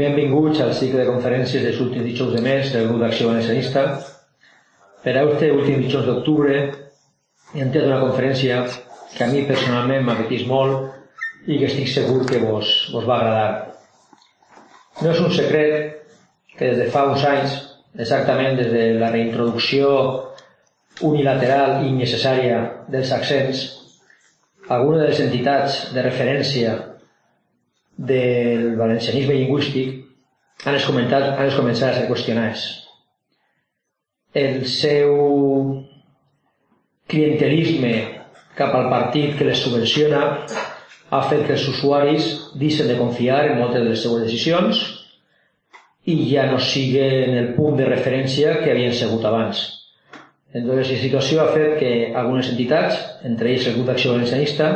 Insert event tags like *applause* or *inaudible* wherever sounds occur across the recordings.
Benvinguts al cicle de conferències dels últims dijous de mes del grup d'Acció Valencianista. Per a este últim dijous d'octubre hem tret una conferència que a mi personalment m'apetís molt i que estic segur que vos, vos va agradar. No és un secret que des de fa uns anys, exactament des de la reintroducció unilateral i innecessària dels accents, algunes de les entitats de referència del valencianisme lingüístic han comentat, han començat a ser qüestionats. El seu clientelisme cap al partit que les subvenciona ha fet que els usuaris deixen de confiar en moltes de les seues decisions i ja no siguen el punt de referència que havien sigut abans. Entonces, la situació ha fet que algunes entitats, entre ells el grup d'acció valencianista,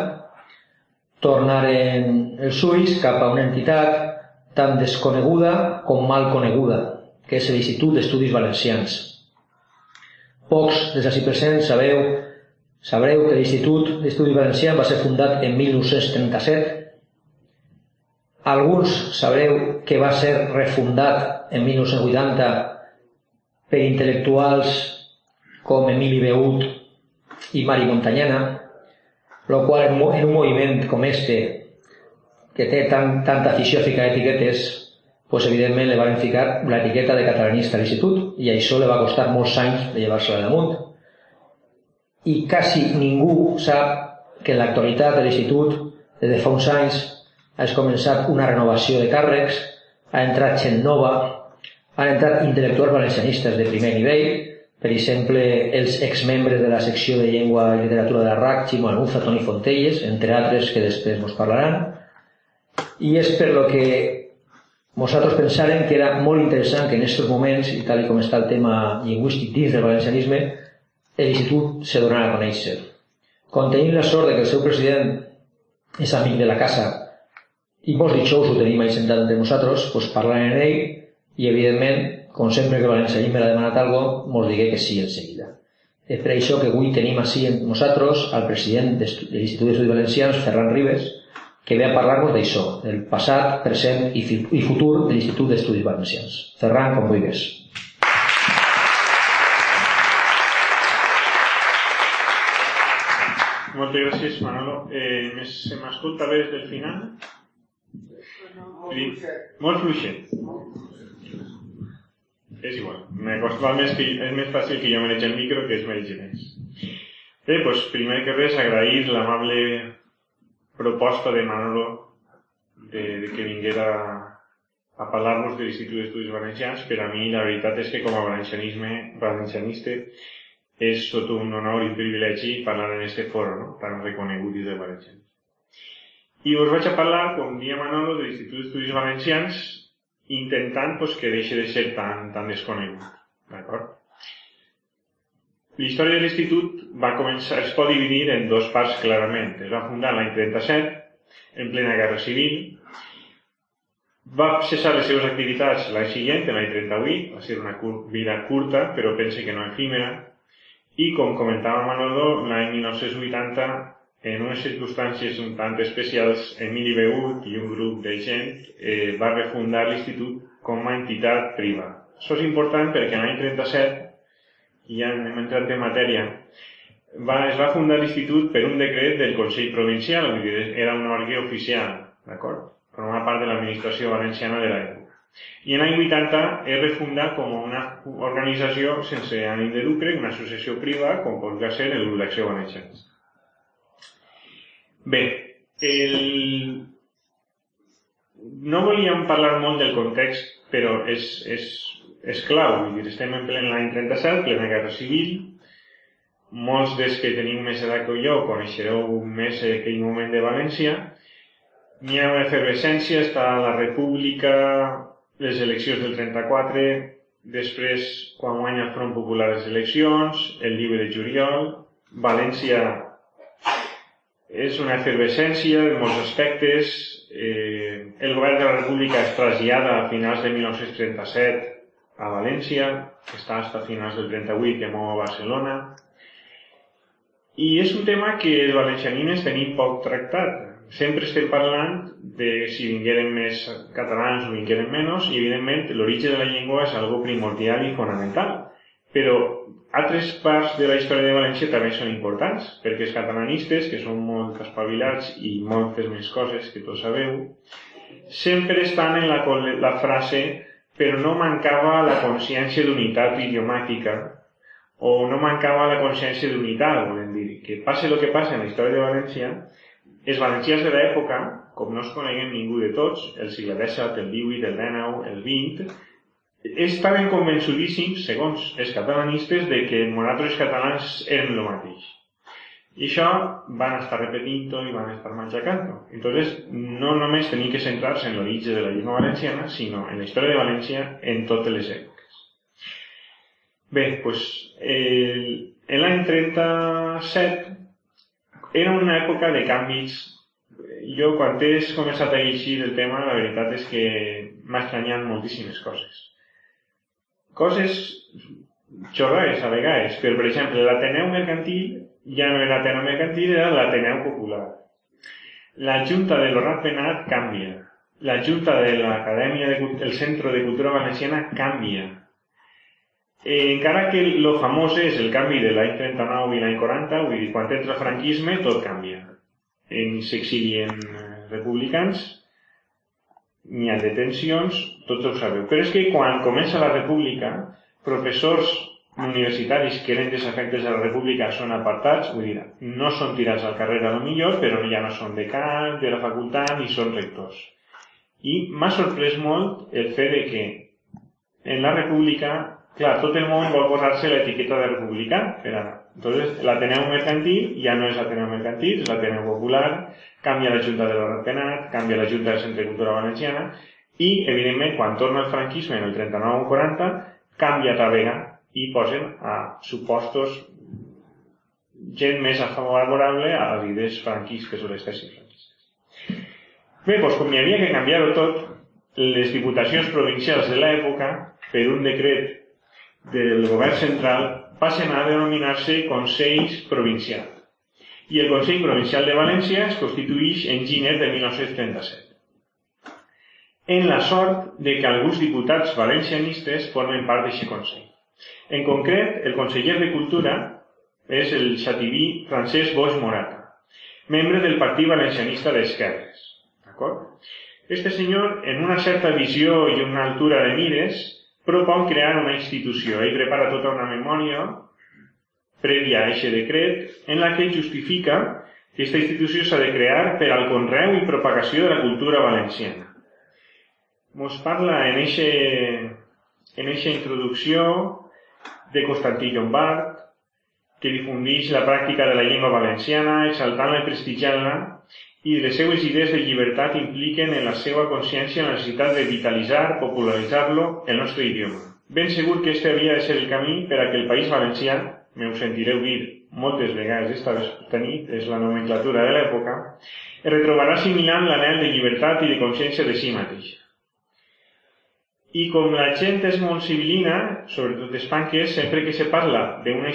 tornaren els ulls cap a una entitat tan desconeguda com mal coneguda, que és l'Institut d'Estudis Valencians. Pocs dels així presents sabeu, sabreu que l'Institut d'Estudis Valencians va ser fundat en 1937. Alguns sabreu que va ser refundat en 1980 per intel·lectuals com Emili Beut i Mari Montanyana, lo qual en un moviment com este, que té tan, tanta afició a ficar etiquetes, pues evidentment le van ficar l'etiqueta de catalanista a l'institut i això le va costar molts anys de llevar-se-la damunt. I quasi ningú sap que en l'actualitat de l'institut, des de fa uns anys, ha començat una renovació de càrrecs, ha entrat gent nova, han entrat intel·lectuals valencianistes de primer nivell, per exemple, els exmembres de la secció de llengua i literatura de la RAC, Ximo Anuza, Toni Fontelles, entre altres que després ens parlaran. I és per lo que nosaltres pensàrem que era molt interessant que en aquests moments, i tal com està el tema lingüístic dins del valencianisme, l'institut se donarà a conèixer. Com tenim la sort que el seu president és amic de la casa i molts dijous ho tenim ahí sentat entre nosaltres, doncs parlant en ell i evidentment com sempre que València me l'ha demanat algo, mos digué que sí en seguida. És per això que avui tenim així amb nosaltres al president de l'Institut d'Estudis Valencians, Ferran Ribes, que ve a parlar-nos d'això, del passat, present i, i futur de l'Institut d'Estudis Valencians. Ferran, com vulguis. Moltes gràcies, Manolo. Eh, se m'escolta bé des del final? Molt fluixet és igual. Me costa més que, és més fàcil que jo manegi el micro que és més més. Bé, doncs primer que res agrair l'amable proposta de Manolo de, de que vinguera a parlar-nos de l'Institut d'Estudis Valencians. Per a mi la veritat és que com a valencianisme, valencianista és tot un honor i privilegi parlar en aquest foro no? tan reconegut i de valencians. I us vaig a parlar, com dia Manolo, de l'Institut d'Estudis Valencians intentant pues, que deixi de ser tan, tan desconegut. D'acord? La història de l'institut va començar, es pot dividir en dos parts clarament. Es va fundar l'any 37, en plena guerra civil, va cessar les seves activitats l'any següent, l'any 38, va ser una cur vida curta, però pense que no efímera, i com comentava Manolo, l'any 1980 en unes circumstàncies un tant especials, Emili Beut i un grup de gent eh, va refundar l'institut com a entitat privada. Això és important perquè l'any 37, i ja hem entrat en matèria, va, es va fundar l'institut per un decret del Consell Provincial, era un òrgan oficial, d'acord? Formava part de l'administració valenciana de l'època. I en l'any 80 es refunda com una organització sense ànim de lucre, una associació privada, com pot ser el grup d'acció valenciana. Bé, el... no volíem parlar molt del context, però és, és, és clau. Dir, estem en plen l'any 37, plena guerra civil. Molts dels que teniu més edat que jo coneixereu més aquell moment de València. N'hi ha una efervescència, està la República, les eleccions del 34, després, quan guanya el Front Popular les eleccions, el llibre de juliol, València és una efervescència en molts aspectes. Eh, el govern de la República es trasllada a finals de 1937 a València, està fins a finals del 38 que mou a Barcelona. I és un tema que els valencianines tenim poc tractat. sempre estem parlant de si vingueren més catalans o vingueren menys, i evidentment l'origen de la llengua és algo primordial i fonamental. Però altres parts de la història de València també són importants, perquè els catalanistes, que són molt espavilats i moltes més coses que tots sabeu, sempre estan en la, la frase però no mancava la consciència d'unitat idiomàtica o no mancava la consciència d'unitat, volem dir, que passe el que passe en la història de València, els valencians de l'època, com no es coneguem ningú de tots, el segle XVII, el XVIII, el XIX, el XX, estaven convençudíssims, segons els catalanistes, de que nosaltres catalans eren el mateix. I això van estar repetint-ho i van estar matxacant-ho. Entonces, no només tenir que centrar-se en l'origen de la llengua valenciana, sinó en la història de València en totes les èpoques. Bé, doncs, el, l'any 37 era una època de canvis. Jo, quan he començat a llegir el tema, la veritat és que m'ha estranyat moltíssimes coses. Coses xorrades a vegades, però per exemple, l'Ateneu Mercantil ja no era l'Ateneu Mercantil, era l'Ateneu Popular. La Junta de l'Horat Penat canvia. La Junta de l'Acadèmia del Centre de Cultura Valenciana canvia Eh, encara que lo famós és el canvi de l'any 39 i l'any 40, vull dir, quan entra el franquisme tot canvia. En s'exilien eh, republicans, n'hi ha detencions, tots ho sabeu. Però és que quan comença la república, professors universitaris que eren desafectes de la república són apartats, vull dir, no són tirats al carrer a lo millor, però ja no són decans de la facultat ni són rectors. I m'ha sorprès molt el fet de que en la república Clar, tot el món vol posar-se l'etiqueta de republicà per ara. Entonces, l'Ateneu Mercantil ja no és l'Ateneu Mercantil, és l'Ateneu Popular, canvia la Junta de l'Hora Penat, canvia la Junta de Centre de Cultura Valenciana, i, evidentment, quan torna el franquisme en el 39 o 40, canvia Tavega i posen a supostos gent més favorable a les idees franquistes o les tesis franquistes. Bé, doncs com hi havia que canviar-ho tot, les diputacions provincials de l'època, per un decret del govern central passen a denominar-se Consells Provincial i el Consell Provincial de València es constitueix en gener de 1937. En la sort de que alguns diputats valencianistes formen part d'aquest Consell. En concret, el conseller de Cultura és el xativí Francesc Boix Morata, membre del Partit Valencianista d'Esquerres. D'acord? Este senyor, en una certa visió i una altura de mires, propon crear una institució. Ell prepara tota una memòria prèvia a aquest decret en la que justifica que aquesta institució s'ha de crear per al conreu i propagació de la cultura valenciana. Mos parla en eixe, en introducció de Constantí Llombard, que difundeix la pràctica de la llengua valenciana, exaltant-la i prestigiant-la, i les seues idees de llibertat impliquen en la seva consciència la necessitat de vitalitzar, popularitzar-lo, el nostre idioma. Ben segur que este havia de ser el camí per a que el País Valencià, me ho sentireu dir moltes vegades esta nit, és la nomenclatura de l'època, es retrobarà assimilant l'anel de llibertat i de consciència de si mateixa. I com la gent és molt civilina, sobretot els panques, sempre que se parla d'una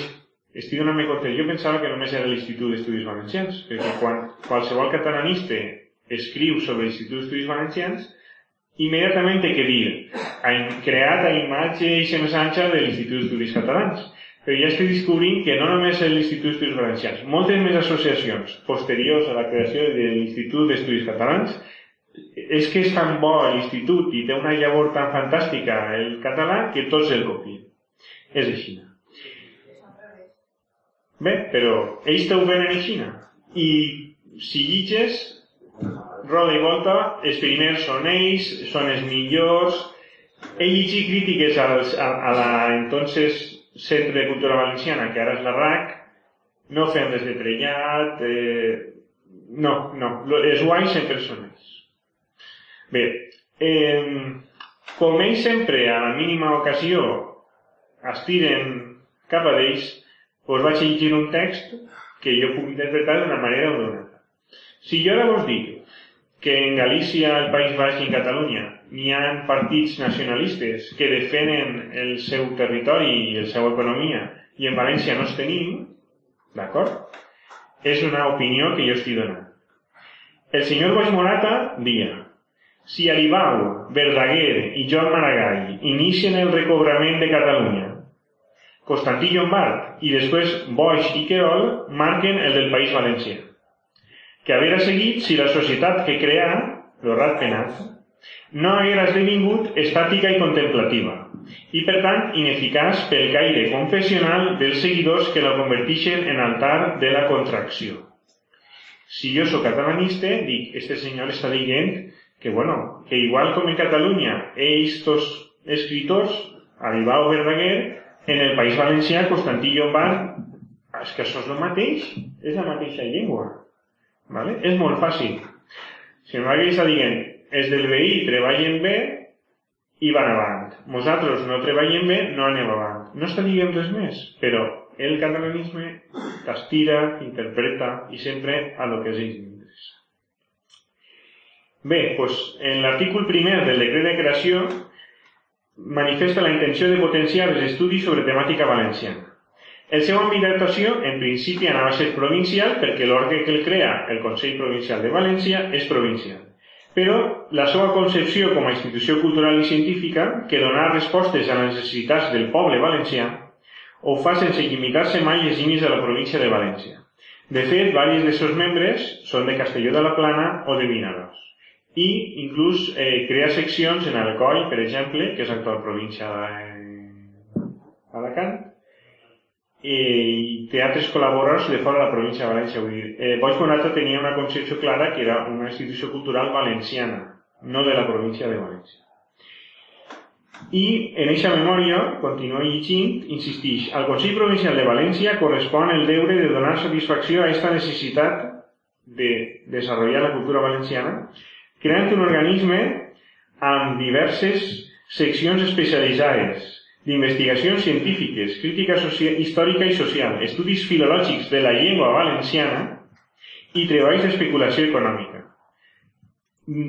estic donant-me compte, jo pensava que només era l'Institut d'Estudis Valencians, perquè quan qualsevol catalanista escriu sobre l'Institut d'Estudis Valencians, immediatament té que dir creat a imatge i semejança de l'Institut d'Estudis Catalans. Però ja estic descobrint que no només és l'Institut d'Estudis Valencians, moltes més associacions posteriors a la creació de l'Institut d'Estudis Catalans és que és tan bo l'institut i té una llavor tan fantàstica el català que tots el copien. És així. Bé, però ells t'ho venen a Xina. I si llitges, roda i volta, els primers són ells, són els millors. He llegit crítiques als, a, a la entonces Centre de Cultura Valenciana, que ara és la RAC, no fem des de trellat, eh, no, no, els guais sempre són ells. Bé, eh, com ells sempre, a la mínima ocasió, estiren cap a ells, us vaig llegir un text que jo puc interpretar d'una manera o d'una altra. Si jo ara vos dic que en Galícia, el País Baix i en Catalunya n'hi ha partits nacionalistes que defenen el seu territori i la seva economia i en València no els tenim, d'acord? És una opinió que jo estic donant. El senyor Boix Morata dia si Aribau, Verdaguer i Joan Maragall inicien el recobrament de Catalunya, Constantí Llombard i després Boix i Querol marquen el del País Valencià. Que haver seguit si la societat que crea, l'horrat penat, no haguera esdevingut estàtica i contemplativa, i per tant ineficaç pel caire confessional dels seguidors que la convertixen en altar de la contracció. Si jo sóc catalanista, dic, este senyor està dient que bueno, que igual com en Catalunya estos escritors, Aribau Verdaguer, en el País Valencià, Constantí Llombard, és que això és el mateix, és la mateixa llengua. ¿vale? És molt fàcil. Si no està dient, els del veí treballen bé i van avant. Nosaltres no treballem bé, no anem avant. No està dient res més, però el catalanisme t'estira, interpreta i sempre a lo que és ell Bé, doncs, en l'artícul primer del decret de creació manifesta la intenció de potenciar els estudis sobre temàtica valenciana. El seu àmbit d'actuació, en principi, anava a ser provincial perquè l'òrgan que el crea, el Consell Provincial de València, és provincial. Però la seva concepció com a institució cultural i científica, que dona respostes a les necessitats del poble valencià, ho fa sense limitar-se mai les línies de la província de València. De fet, diversos de seus membres són de Castelló de la Plana o de Vinaròs i inclús eh, crea seccions en Alcoi, per exemple, que és l'actual província d'Alacant, i té altres col·laboradors de fora de la província de València. Vull dir, eh, Boix Bonata tenia una concepció clara que era una institució cultural valenciana, no de la província de València. I en aquesta memòria, continua llegint, insistix, al Consell Provincial de València correspon el deure de donar satisfacció a aquesta necessitat de desenvolupar la cultura valenciana creant un organisme amb diverses seccions especialitzades d'investigacions científiques, crítica històrica i social, estudis filològics de la llengua valenciana i treballs d'especulació econòmica.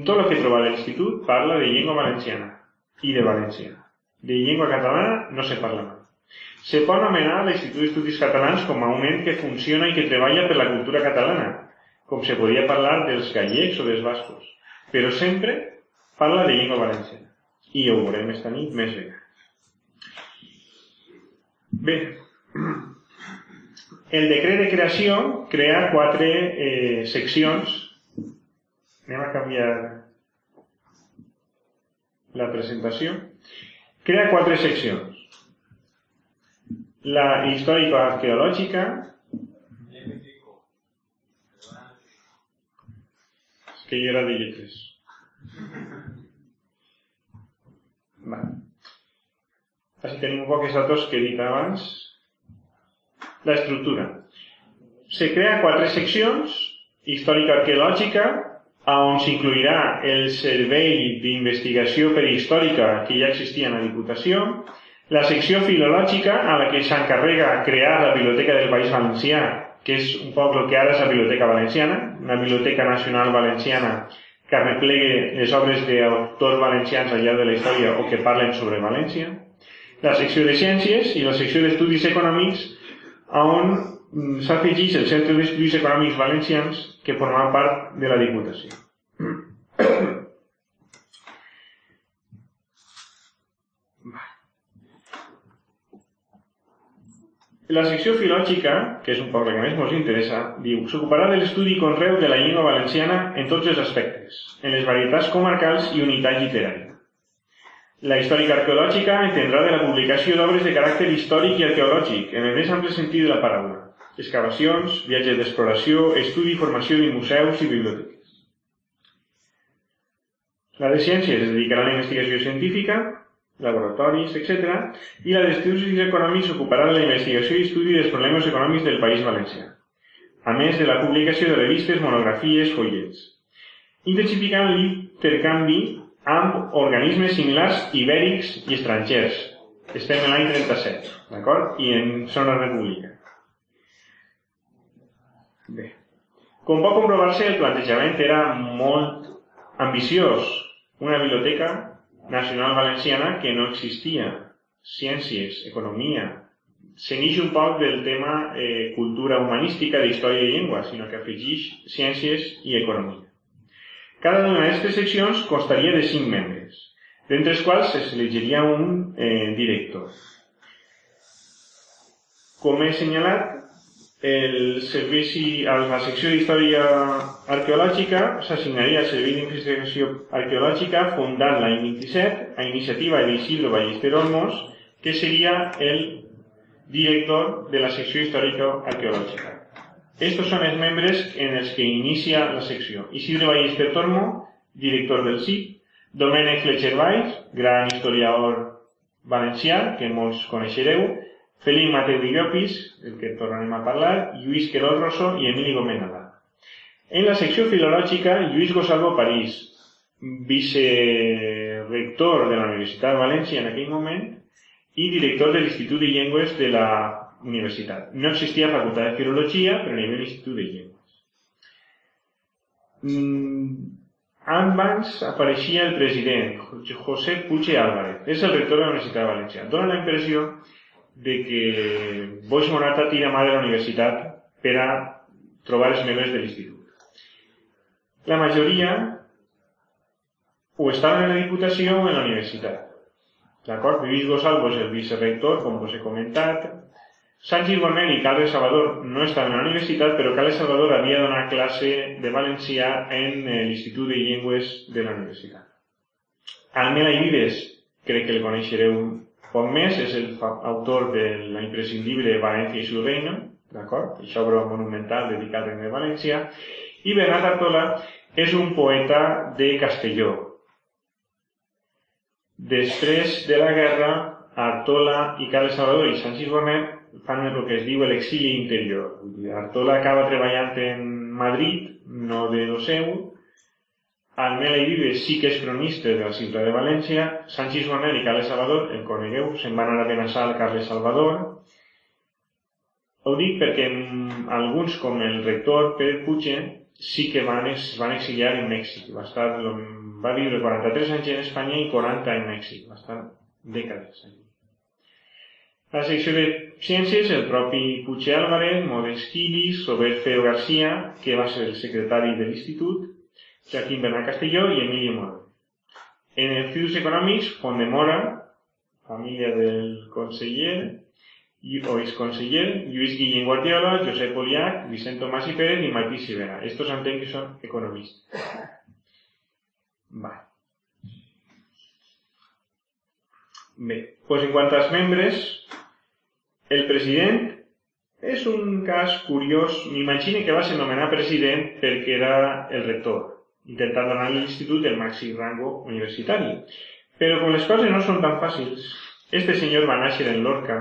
Tot el que troba l'Institut parla de llengua valenciana i de València. De llengua catalana no se parla mai. Se pot anomenar l'Institut d'Estudis Catalans com a un ent que funciona i que treballa per la cultura catalana, com se podria parlar dels gallecs o dels bascos però sempre parla de llengua valenciana. I ho veurem esta nit més vegades. Bé, el decret de creació crea quatre eh, seccions. Anem a canviar la presentació. Crea quatre seccions. La històrico-arqueològica, que jo era de lletres. Vale. Així tenim un datos que he dit abans. La estructura. Se crea quatre seccions, històrica arqueològica, on s'incluirà el servei d'investigació perihistòrica que ja existia en la Diputació, la secció filològica, a la que s'encarrega crear la Biblioteca del País Valencià que és un poc el que ara és la Biblioteca Valenciana, una Biblioteca Nacional Valenciana que arreplegue les obres d'autors valencians al llarg de la història o que parlen sobre València, la secció de Ciències i la secció d'Estudis Econòmics on mm, s'afegeix el Centre d'Estudis Econòmics Valencians que forma part de la Diputació. La secció filògica, que és un poc la que més ens interessa, diu s'ocuparà de l'estudi i conreu de la llengua valenciana en tots els aspectes, en les varietats comarcals i unitat literària. La històrica arqueològica entendrà de la publicació d'obres de caràcter històric i arqueològic, en el més ample sentit de la paraula, excavacions, viatges d'exploració, estudi i formació de museus i biblioteques. La de ciències es dedicarà a la investigació científica, laboratoris, etc. I la d'estudis econòmics s'ocuparà de la investigació i estudi dels problemes econòmics del País Valencià, a més de la publicació de revistes, monografies, follets. Intensificant l'intercanvi amb organismes similars ibèrics i estrangers. Estem en l'any 37, d'acord? I en zona república. Bé. Com pot comprovar-se, el plantejament era molt ambiciós. Una biblioteca nacional valenciana que no existia. Ciències, economia... Se n'ix un poc del tema eh, cultura humanística d'història i llengua, sinó que afegeix ciències i economia. Cada una d'aquestes seccions constaria de 5 membres, d'entre els quals es elegiria un eh, director. Com he assenyalat, el servici a la secció d'Història Arqueològica s'assignaria al Servei d'Investigació Arqueològica fundat l'any 27 a iniciativa d'Isidro Ballester Olmos, que seria el director de la secció històrica arqueològica. Estos són els membres en els que inicia la secció. Isidre Ballester Tormo, director del CIP, Domènec Fletcher Valls, gran historiador valencià, que molts coneixereu, Felip Mateu de Llopis, del que tornarem a parlar, Lluís Querol Rosso i Emili Gómez Nadal. En la secció filològica, Lluís Gosalvo París, vicerector de la Universitat de València en aquell moment i director de l'Institut de Llengües de la Universitat. No existia facultat de filologia, però n'hi havia l'Institut de Llengües. Mm, abans apareixia el president, José Puche Álvarez, és el rector de la Universitat de València. Dóna la impressió de que Boix Morata tira mà de la universitat per a trobar els membres de l'institut. La majoria o estaven en la Diputació o en la universitat. D'acord? Lluís Gosalvo és el vicerrector, com us he comentat. Sánchez Bonel i Carles Salvador no estaven a la universitat, però Carles Salvador havia donat classe de valencià en eh, l'Institut de Llengües de la universitat. Almela Vives, crec que el coneixereu poc més, és el autor de la imprescindible València i su reino, d'acord? El obra monumental dedicat a València, i Bernat Artola és un poeta de Castelló. Després de la guerra, Artola i Carles Salvador i Sánchez Bonet fan el que es diu l'exili interior. Artola acaba treballant en Madrid, no de lo seu, Almela i Vives sí que és cronista de la ciutat de València, Sánchez Bonel i Carles Salvador, el conegueu, se'n van anar a Benassal Carles Salvador. Ho dic perquè alguns, com el rector Pere Puig, sí que van, es van exiliar en Mèxic. Va, estar, va viure 43 anys en Espanya i 40 en Mèxic. Va estar dècades allí. La secció de ciències, el propi Puig Álvarez, Modest Quilis, Robert Feo García, que va ser el secretari de l'institut, Joaquín Bernat Castelló y Emilio Moro. En Estudios Econòmics, Font de Mora, família del conseller, o exconseller, Lluís Guillén Guardiola, Josep Poliac, Vicent Tomàs i Pérez i Martí Sivera. Estos entenc que són economistes. Va. Bé, pues en quant als membres, el president és un cas curiós. M'imagino que va ser nomenat president perquè era el rector intentant donar a l'institut el màxim rango universitari. Però com les coses no són tan fàcils, este senyor va néixer en Lorca,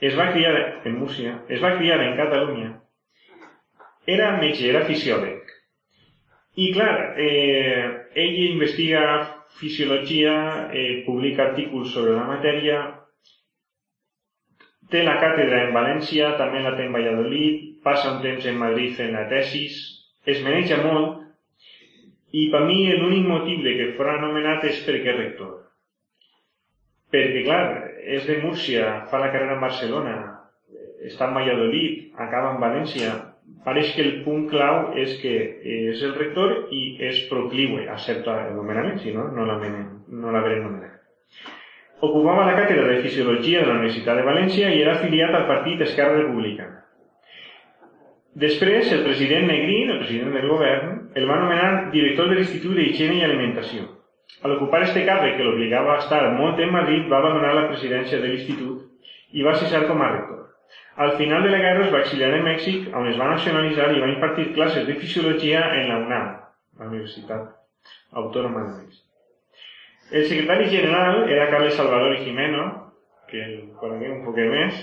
es va criar en Múrcia, es va criar en Catalunya, era metge, era fisiòleg. I clar, eh, ell investiga fisiologia, eh, publica artículs sobre la matèria, té la càtedra en València, també la té en Valladolid, passa un temps en Madrid fent la tesis, es maneja molt i per mi l'únic motiu de que fos anomenat és perquè rector. Perquè, clar, és de Múrcia, fa la carrera en Barcelona, està en Valladolid, acaba en València. Pareix que el punt clau és que és el rector i és procliue a el nomenament, si no, no l'haurem nomenat. Ocupava la càtedra de Fisiologia de la Universitat de València i era afiliat al partit Esquerra Republicana. Després, el president Negrín, el president del govern, el va nomenar director de l'Institut d'Higiene i Alimentació. Al ocupar este càrrec que l'obligava a estar molt en Madrid, va abandonar la presidència de l'Institut i va cessar com a rector. Al final de la guerra es va exiliar en Mèxic, on es va nacionalitzar i va impartir classes de fisiologia en la UNAM, la Universitat Autònoma de Mèxic. El secretari general era Carles Salvador i Jimeno, que el coneguem un poc més,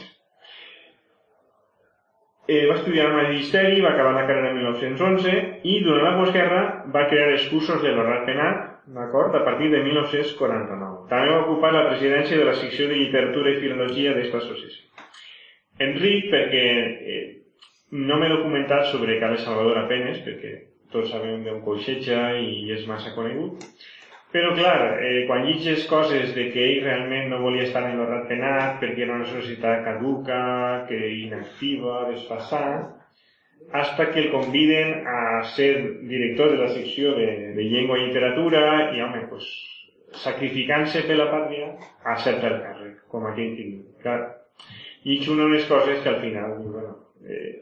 eh, va estudiar al Magisteri, va acabar la carrera en 1911 i durant la postguerra va crear els cursos de l'Horrat Penat, d'acord, a partir de 1949. També va ocupar la presidència de la secció de literatura i filologia d'esta associació. Enric, perquè eh, no m'he documentat sobre Carles Salvador apenes, perquè tots sabem d'on coixeja i és massa conegut, però, clar, eh, quan llitges coses de que ell realment no volia estar en l'horrat penat perquè era una societat caduca, que inactiva, desfassada, hasta que el conviden a ser director de la secció de, de llengua i literatura i, home, pues, sacrificant-se per la pàtria, accepta el càrrec, com aquell que diu. Clar, i una de les coses que al final, bueno, eh,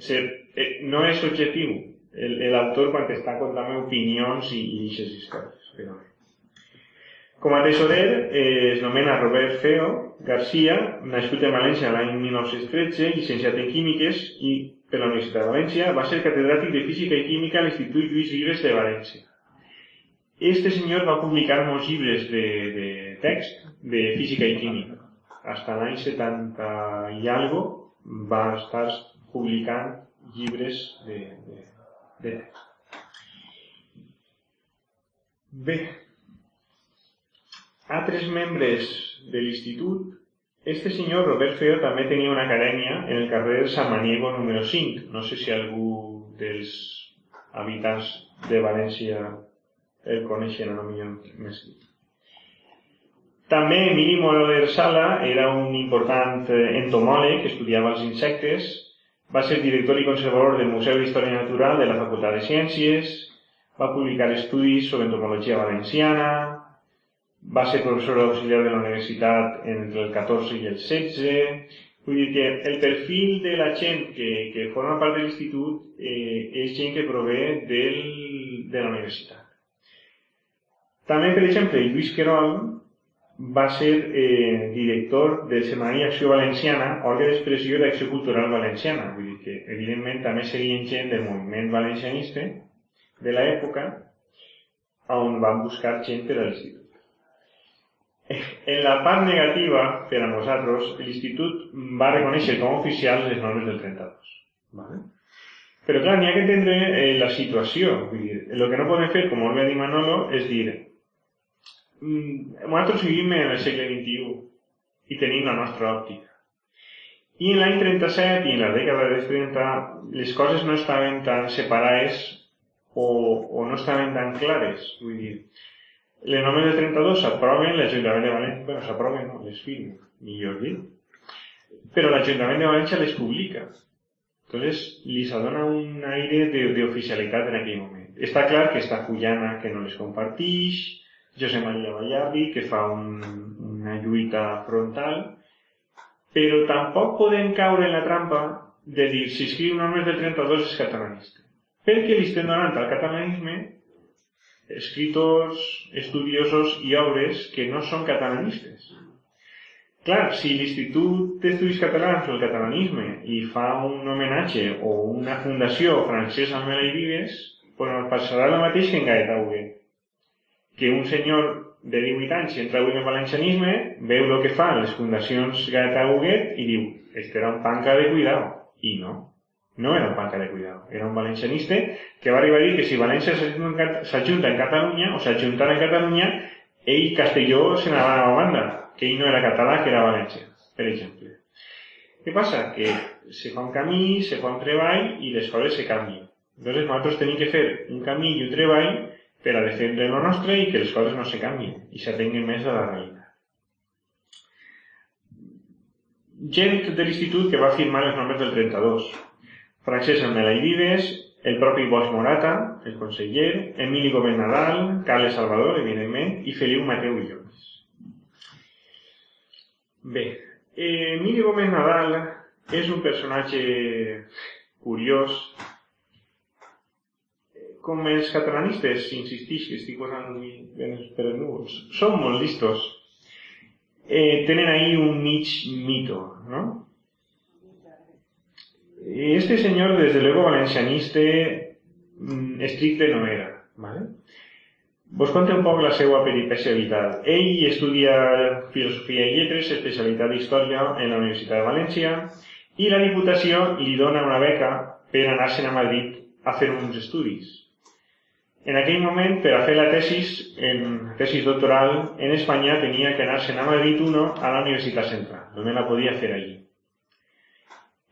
se, eh, no és objectiu l'autor quan està contant opinions i, i aquestes històries. Però... Com a tesorer eh, es nomena Robert Feo Garcia, nascut a València l'any 1913, llicenciat en Químiques i per la Universitat de València, va ser catedràtic de Física i Química a l'Institut Lluís Vives de València. Este senyor va publicar molts llibres de, de text de Física i Química. Hasta l'any 70 i algo va estar publicant llibres de, de, de text. Bé, altres membres de l'institut Este senyor Robert Feo també tenia una acadèmia en el carrer Samaniego número 5. No sé si algú dels habitants de València el coneixen o millor més. També Emili Moroder Sala era un important entomòleg que estudiava els insectes, va ser director i conservador del Museu d'Història Natural de la Facultat de Ciències, va publicar estudis sobre entomologia valenciana, va ser professor auxiliar de la universitat entre el 14 i el 16. Vull dir que el perfil de la gent que, que forma part de l'institut eh, és gent que prové del, de la universitat. També, per exemple, Lluís Querol va ser eh, director del Setmanari Acció Valenciana, òrgan d'expressió d'Acció Cultural Valenciana. Vull dir que, evidentment, també serien gent del moviment valencianista de l'època on van buscar gent per a l'institut. En la part negativa, per a nosaltres, l'Institut va reconèixer com a oficials les normes del 32. ¿vale? Però clar, n'hi ha que entendre eh, la situació. Vull dir, el que no podem fer, com molt bé dit Manolo, és dir nosaltres vivim en el segle XXI i tenim la nostra òptica. I en l'any 37 i en la dècada dels 30 les coses no estaven tan separades o, o no estaven tan clares. Vull dir, les normes del 32 s'aproven, l'Ajuntament de València, bueno, s'aproven, no, les firma, millor dit, però l'Ajuntament de València les publica. Entonces, li s'adona un aire d'oficialitat en aquell moment. Està clar que està Fullana que no les compartix, José María Vallardi que fa un, una lluita frontal, però tampoc podem caure en la trampa de dir si escriu normes del 32 és catalanista. Perquè li estem donant al catalanisme escritos estudiosos i obres que no són catalanistes. Clar, si l'Institut d'Estudis Catalans o el catalanisme li fa un homenatge o una fundació francesa amb i Vives, pues passarà el mateix que en Gaeta Huguet. Que un senyor de 18 anys entra avui en el valencianisme, veu el que fan les fundacions Gaeta Huguet i diu, este era un panca de cuidado. I no. No era un panca de cuidado, era un valencianista que va arribar a dir que si València s'ajunta en Catalunya, o s'ajuntara en Catalunya, ell Castelló se n'anava a la banda, que ell no era català, que era València, per exemple. Què passa? Que se fa un camí, se fa un treball i les coses se canvien. Entonces nosaltres tenim que fer un camí i un treball per a lo nostre i que les coses no se canvien i s'atenguen més a la realitat. Gent de l'institut que va firmar les normes del 32, Francesc Amela i Vives, el propi Bosch Morata, el conseller, Emili Gómez Nadal, Carles Salvador, evidentment, i Feliu Mateu Villones. Bé, Emili Gómez Nadal és un personatge curiós. Com els catalanistes, insistix que estic posant per núvols, són molt listos. Eh, tenen ahí un mig mito, no? Este señor, desde luego, valencianista mm, estricte no era. ¿vale? Vos conté un poc la seva peripècia. Ell estudia filosofia i lletres, especialitat d'història en la Universitat de València, i la Diputació li dona una beca per anar-se'n a Madrid a fer uns estudis. En aquell moment, per a fer la tesis, en tesis doctoral en Espanya, tenia que anar-se'n a Madrid uno a la Universitat Central, on la podia fer allí.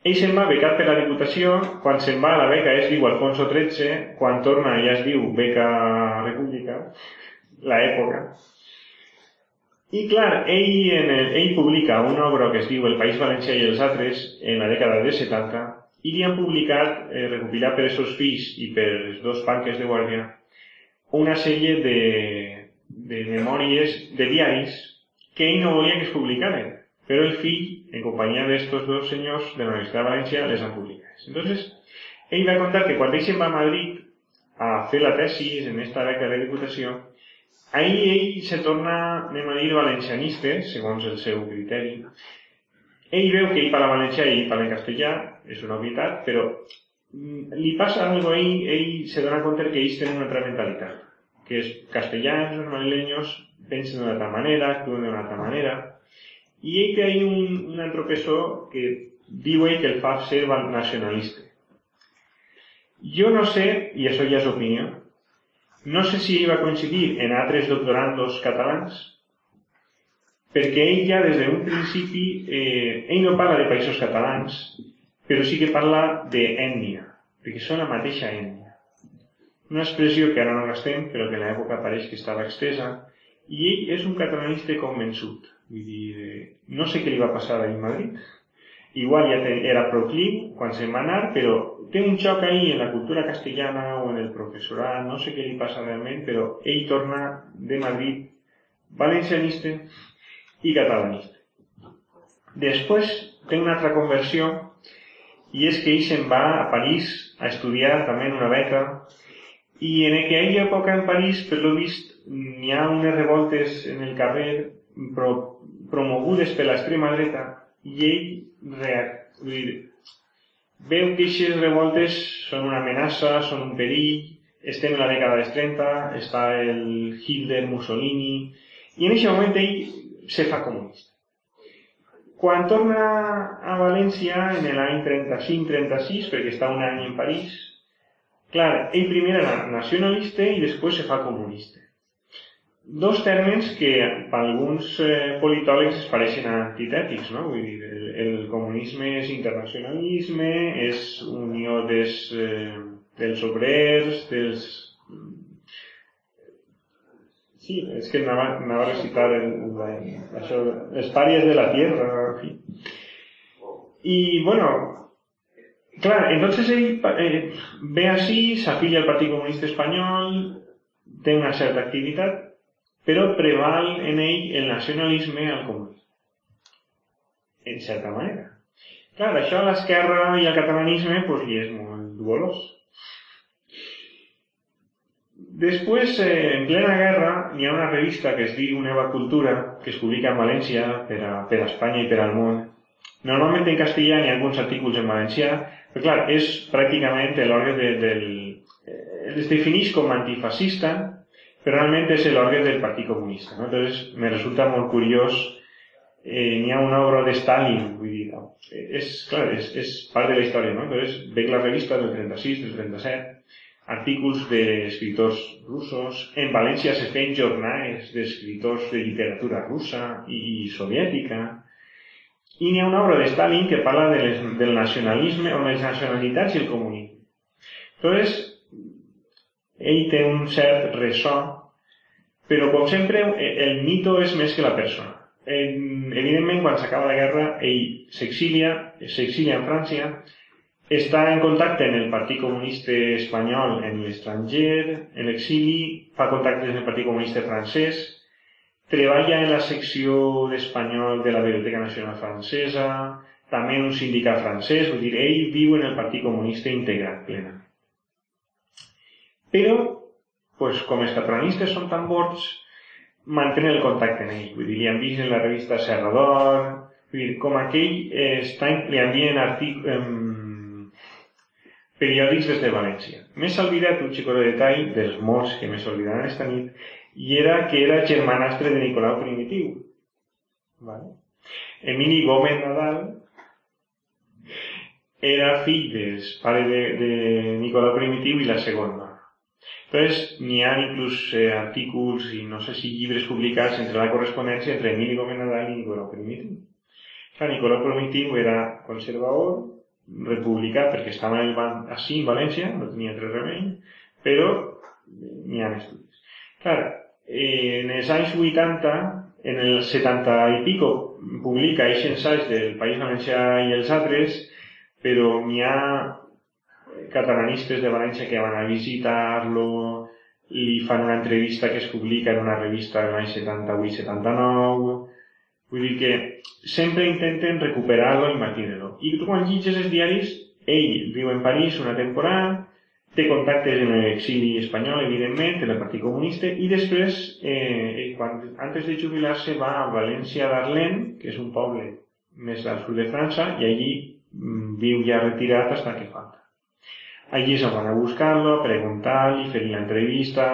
Ell se'n va becat per la Diputació, quan se'n va la beca es diu Alfonso XIII, quan torna ja es diu beca República, la època. I clar, ell, en el, ell publica una obra que es diu El País Valencià i els altres en la dècada de 70 i li han publicat, eh, recopilat per els seus fills i per els dos banques de guàrdia, una sèrie de, de memòries, de diaris, que ell no volia que es publicaren, però el fill, en companyia d'estos dos senyors de la Universitat de València, les han publicat. Entonces, ell va contar que quan ell va a Madrid a fer la tesis en esta beca de diputació, ahir ell se torna, anem a dir, valencianista, segons el seu criteri, ell veu que ell parla valencià i ell parla en castellà, és una obvietat, però mm, li passa algo ell, ell se dona compte que ells tenen una altra mentalitat, que és castellans, els madrileños, pensen d'una altra manera, actuen d'una altra manera, i ell té ahí un, un altre professor que diu ell que el fa ser nacionalista. Jo no sé, i això ja és opinió, no sé si ell va coincidir en altres doctorandos catalans, perquè ell ja des d'un principi, eh, ell no parla de països catalans, però sí que parla d'ètnia, perquè són la mateixa ètnia. Una expressió que ara no gastem, però que en l'època pareix que estava extesa, i ell és un catalanista convençut. Vull dir, eh, no sé què li va passar a Madrid, igual ja era procliu quan se'n va anar, però té un xoc ahí en la cultura castellana o en el professorat, no sé què li passa realment, però ell torna de Madrid valencianista i catalanista. Després té una altra conversió i és que ell se'n va a París a estudiar també en una beca i en aquella època en París, per lo vist, n'hi ha unes revoltes en el carrer pro, promogudes per l'extrema dreta i ell reac... dir, veu que aquestes revoltes són una amenaça, són un perill, estem en la dècada dels 30, està el Hitler, Mussolini, i en aquest moment ell se fa comunista. Quan torna a València en l'any 35-36, perquè està un any en París, clar, ell primer era nacionalista i després se fa comunista. Dos termes que per alguns eh, politòlegs es pareixen antitètics, no? Vull dir, el, el comunisme és internacionalisme, és unió des, eh, dels obrers, dels Sí, es que anava, anava a recitar el, la, això, les pàries de la tierra, en fi. I, bueno, clar, entonces ell eh, ve així, s'afilia al Partit Comunista Espanyol, té una certa activitat, però preval en ell el nacionalisme al comunisme. En certa manera. Clar, això a l'esquerra i al catalanisme pues, li és molt dolorós. Després, eh, en plena guerra, hi ha una revista que es diu Neva Cultura, que es publica en València per a, per a Espanya i per al món. Normalment en castellà hi ha alguns artículos en valencià, però clar, és pràcticament l'òrgan de, del... Eh, es defineix com antifascista, però realment és l'òrgan del Partit Comunista. ¿no? Entonces, me resulta molt curiós eh, n'hi ha una obra de Stalin, vull dir, no? és, clar, és, és part de la història, no? Entonces, veig la revista del 36, del 37, artículos de escritors russos. En València se feien jornals d'escriptors de literatura russa i soviètica. I n'hi una obra de Stalin que parla de del nacionalisme o les nacionalitats i el comunisme. Entonces, ell té un cert ressò, però com sempre el mito és més que la persona. Evidentment, quan s'acaba la guerra, ell s'exilia, s'exilia en França, està en contacte amb el Partit Comunista Espanyol en l'estranger, en l'exili, fa contactes amb el Partit Comunista francès, treballa en la secció d'espanyol de la Biblioteca Nacional Francesa, també en un sindicat francès, vull dir, ell viu en el Partit Comunista integrat plena. Però, pues, com els catalanistes són tan bords, mantenen el contacte amb ell. Vull dir, li han vist en la revista Serrador, vull dir, com aquell eh, està, li envien articles, periòdics des de València. M'he oblidat un xico de detall dels molts que m'he oblidat esta nit, i era que era germanastre de Nicolau Primitiu. Vale? Emili Gómez Nadal era fill del pare de, de Nicolau Primitiu i la segona. Entonces, n'hi ha inclús eh, artículos i no sé si llibres publicats entre la correspondència entre Emili Gómez Nadal i Nicolau Primitiu. Clar, Nicolau Primitiu era conservador, republicà perquè estava en el així en València, no tenia tres remei, però n'hi ha estudis. Clar, en els anys 80, en el 70 i pico, publica aquests ensaigs del País Valencià i els altres, però n'hi ha catalanistes de València que van a visitar-lo, li fan una entrevista que es publica en una revista de l'any 78-79, vull dir que sempre intenten recuperar-lo i mantenir-lo. I tu quan llitges els diaris, ell viu en París una temporada, té contactes en l'exili espanyol, evidentment, en el Partit Comunista, i després, eh, quan, antes de jubilar-se, va a València d'Arlen, que és un poble més al sud de França, i allí mm, viu ja retirat fins que falta. Allí se van a buscar-lo, preguntar-li, fer-li l'entrevista,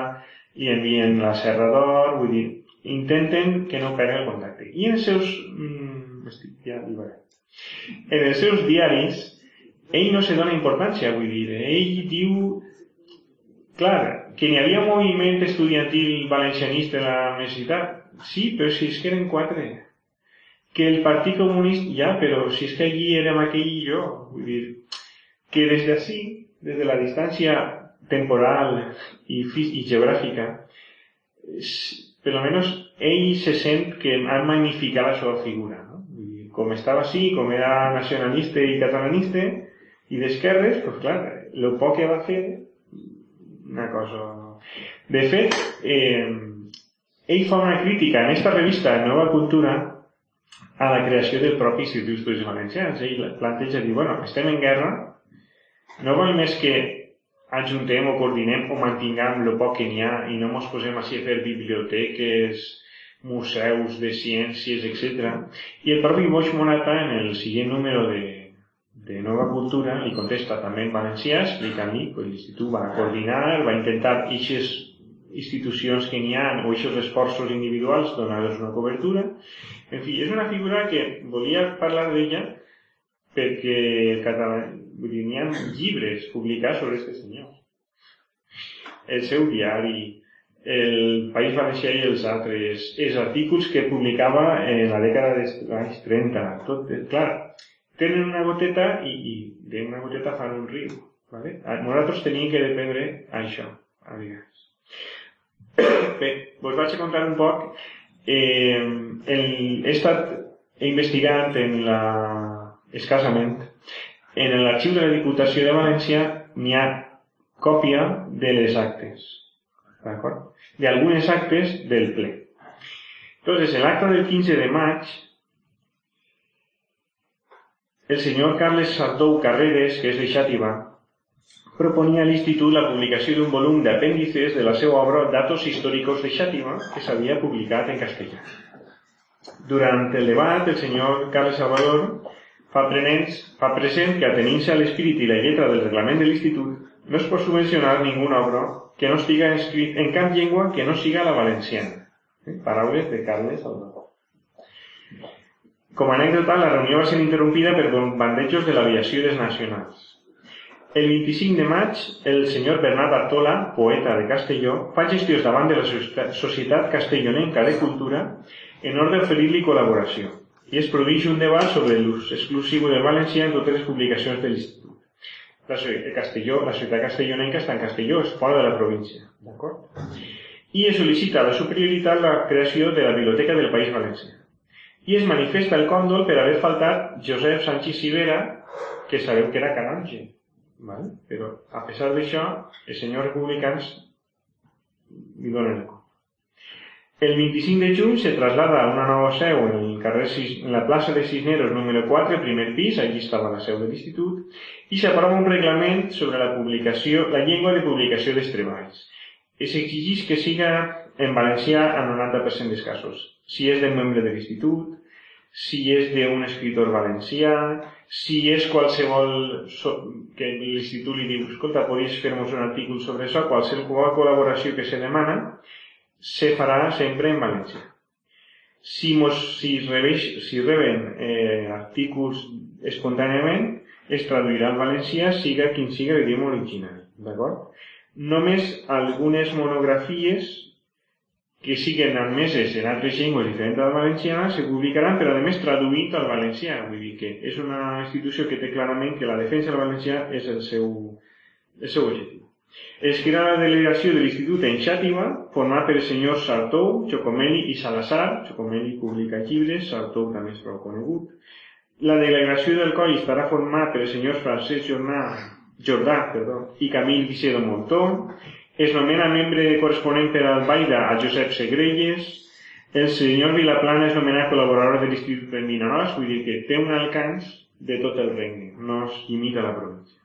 li envien la Serra d'Or, vull dir, intenten que no perdi el contacte. I en seus... Mm, estic ja En els seus diaris, ell no se dona importància, vull dir, ell diu, clar, que n'hi havia un moviment estudiantil valencianista a la universitat, sí, però si és que eren quatre. Que el Partit Comunista, ja, però si és que allí érem aquell i jo, vull dir, que des d'ací, des de la distància temporal i, i geogràfica, per almenys ell se sent que han magnificat la seva figura. No? Com estava així, com era nacionalista i catalanista, i d'esquerres, doncs clar, el poc que va fer, una cosa... De fet, eh, ell fa una crítica en aquesta revista Nova Cultura a la creació del propi Institut d'Estudis Valencians. Ell planteja, dir, bueno, estem en guerra, no vol més que ajuntem o coordinem o mantinguem el poc que n'hi ha i no ens posem així a fer biblioteques, museus de ciències, etc. I el propi Boix Monata, en el siguiente número de de Nova Cultura li contesta també en valencià explicant-li que l'institut va coordinar, va intentar aquestes institucions que n'hi ha o aquests esforços individuals donar-los una cobertura. En fi, és una figura que volia parlar d'ella perquè el català, vull dir, n'hi ha llibres publicats sobre aquest senyor. El seu diari, el País Valencià i els altres, els artículos que publicava en la dècada dels anys 30. Tot, clar, tenen una goteta i, i d'una goteta fan un riu. ¿vale? Nosaltres teníem que dependre això, a vegades. *coughs* Bé, vos vaig contar un poc. Eh, el, he estat investigant en la, escassament en l'arxiu de la Diputació de València n'hi ha còpia de les actes, d'acord? De algunes actes del ple. Entonces, el acta del 15 de maig el senyor Carles Sardou Carreres, que és de Xàtiva, proponia a l'Institut la publicació d'un volum d'apèndices de la seva obra Datos històricos de Xàtiva, que s'havia publicat en castellà. Durant el debat, el senyor Carles Salvador fa, prenents, fa present que atenint-se a l'escrit i la lletra del reglament de l'Institut, no es pot subvencionar ninguna obra que no estiga escrit en cap llengua que no siga la valenciana. Eh? Paraules de Carles Salvador. Com a anècdota, la reunió va ser interrompida per bandejos de l'aviació dels nacionals. El 25 de maig, el senyor Bernat Artola, poeta de Castelló, fa gestions davant de la Societat Castellonenca de Cultura en ordre d'oferir-li col·laboració i es produeix un debat sobre l'ús exclusiu del valencià en totes les publicacions de l'Institut. La, Castelló, la ciutat castellonenca està en Castelló, és fora de la província. D'acord? I es sol·licita a la superioritat la creació de la Biblioteca del País Valencià i es manifesta el còndol per haver faltat Josep Sánchez Ibera, que sabeu que era canonge. ¿vale? Però, a pesar d'això, els senyors republicans li donen el cop. El 25 de juny se traslada a una nova seu en, el carrer en la plaça de Cisneros número 4, primer pis, allí estava la seu de l'institut, i s'aprova un reglament sobre la publicació, la llengua de publicació dels treballs. Es exigeix que siga en valencià en 90% dels casos si és del membre de l'institut, si és d'un escritor valencià, si és qualsevol que l'institut li diu, escolta, podries fer-nos un article sobre això, qualsevol col·laboració que se demana, se farà sempre en valencià. Si, mos, si, rebeix, si reben eh, artículs espontàniament, es traduirà al valencià, siga quin siga l'idioma original. D'acord? Només algunes monografies que siguen admeses en altres llengües diferents del valencià se publicaran, però a més traduït al valencià. Vull dir que és una institució que té clarament que la defensa del valencià és el seu, el seu objectiu. Es crea la delegació de l'Institut en Xàtiva, format el senyor Sartou, Chocomeli i Salazar. Chocomeli publica llibres, Sartou també és prou conegut. la delegació del coll estarà formada per els senyors Francesc Jordà, Jordà perdó, i Camil Vicedo Montó, es nomena membre corresponent per al Baida a Josep Segrelles, el senyor Vilaplana és nomenat col·laborador de l'Institut de Vinaròs, vull dir que té un alcance de tot el regne, no es limita la província.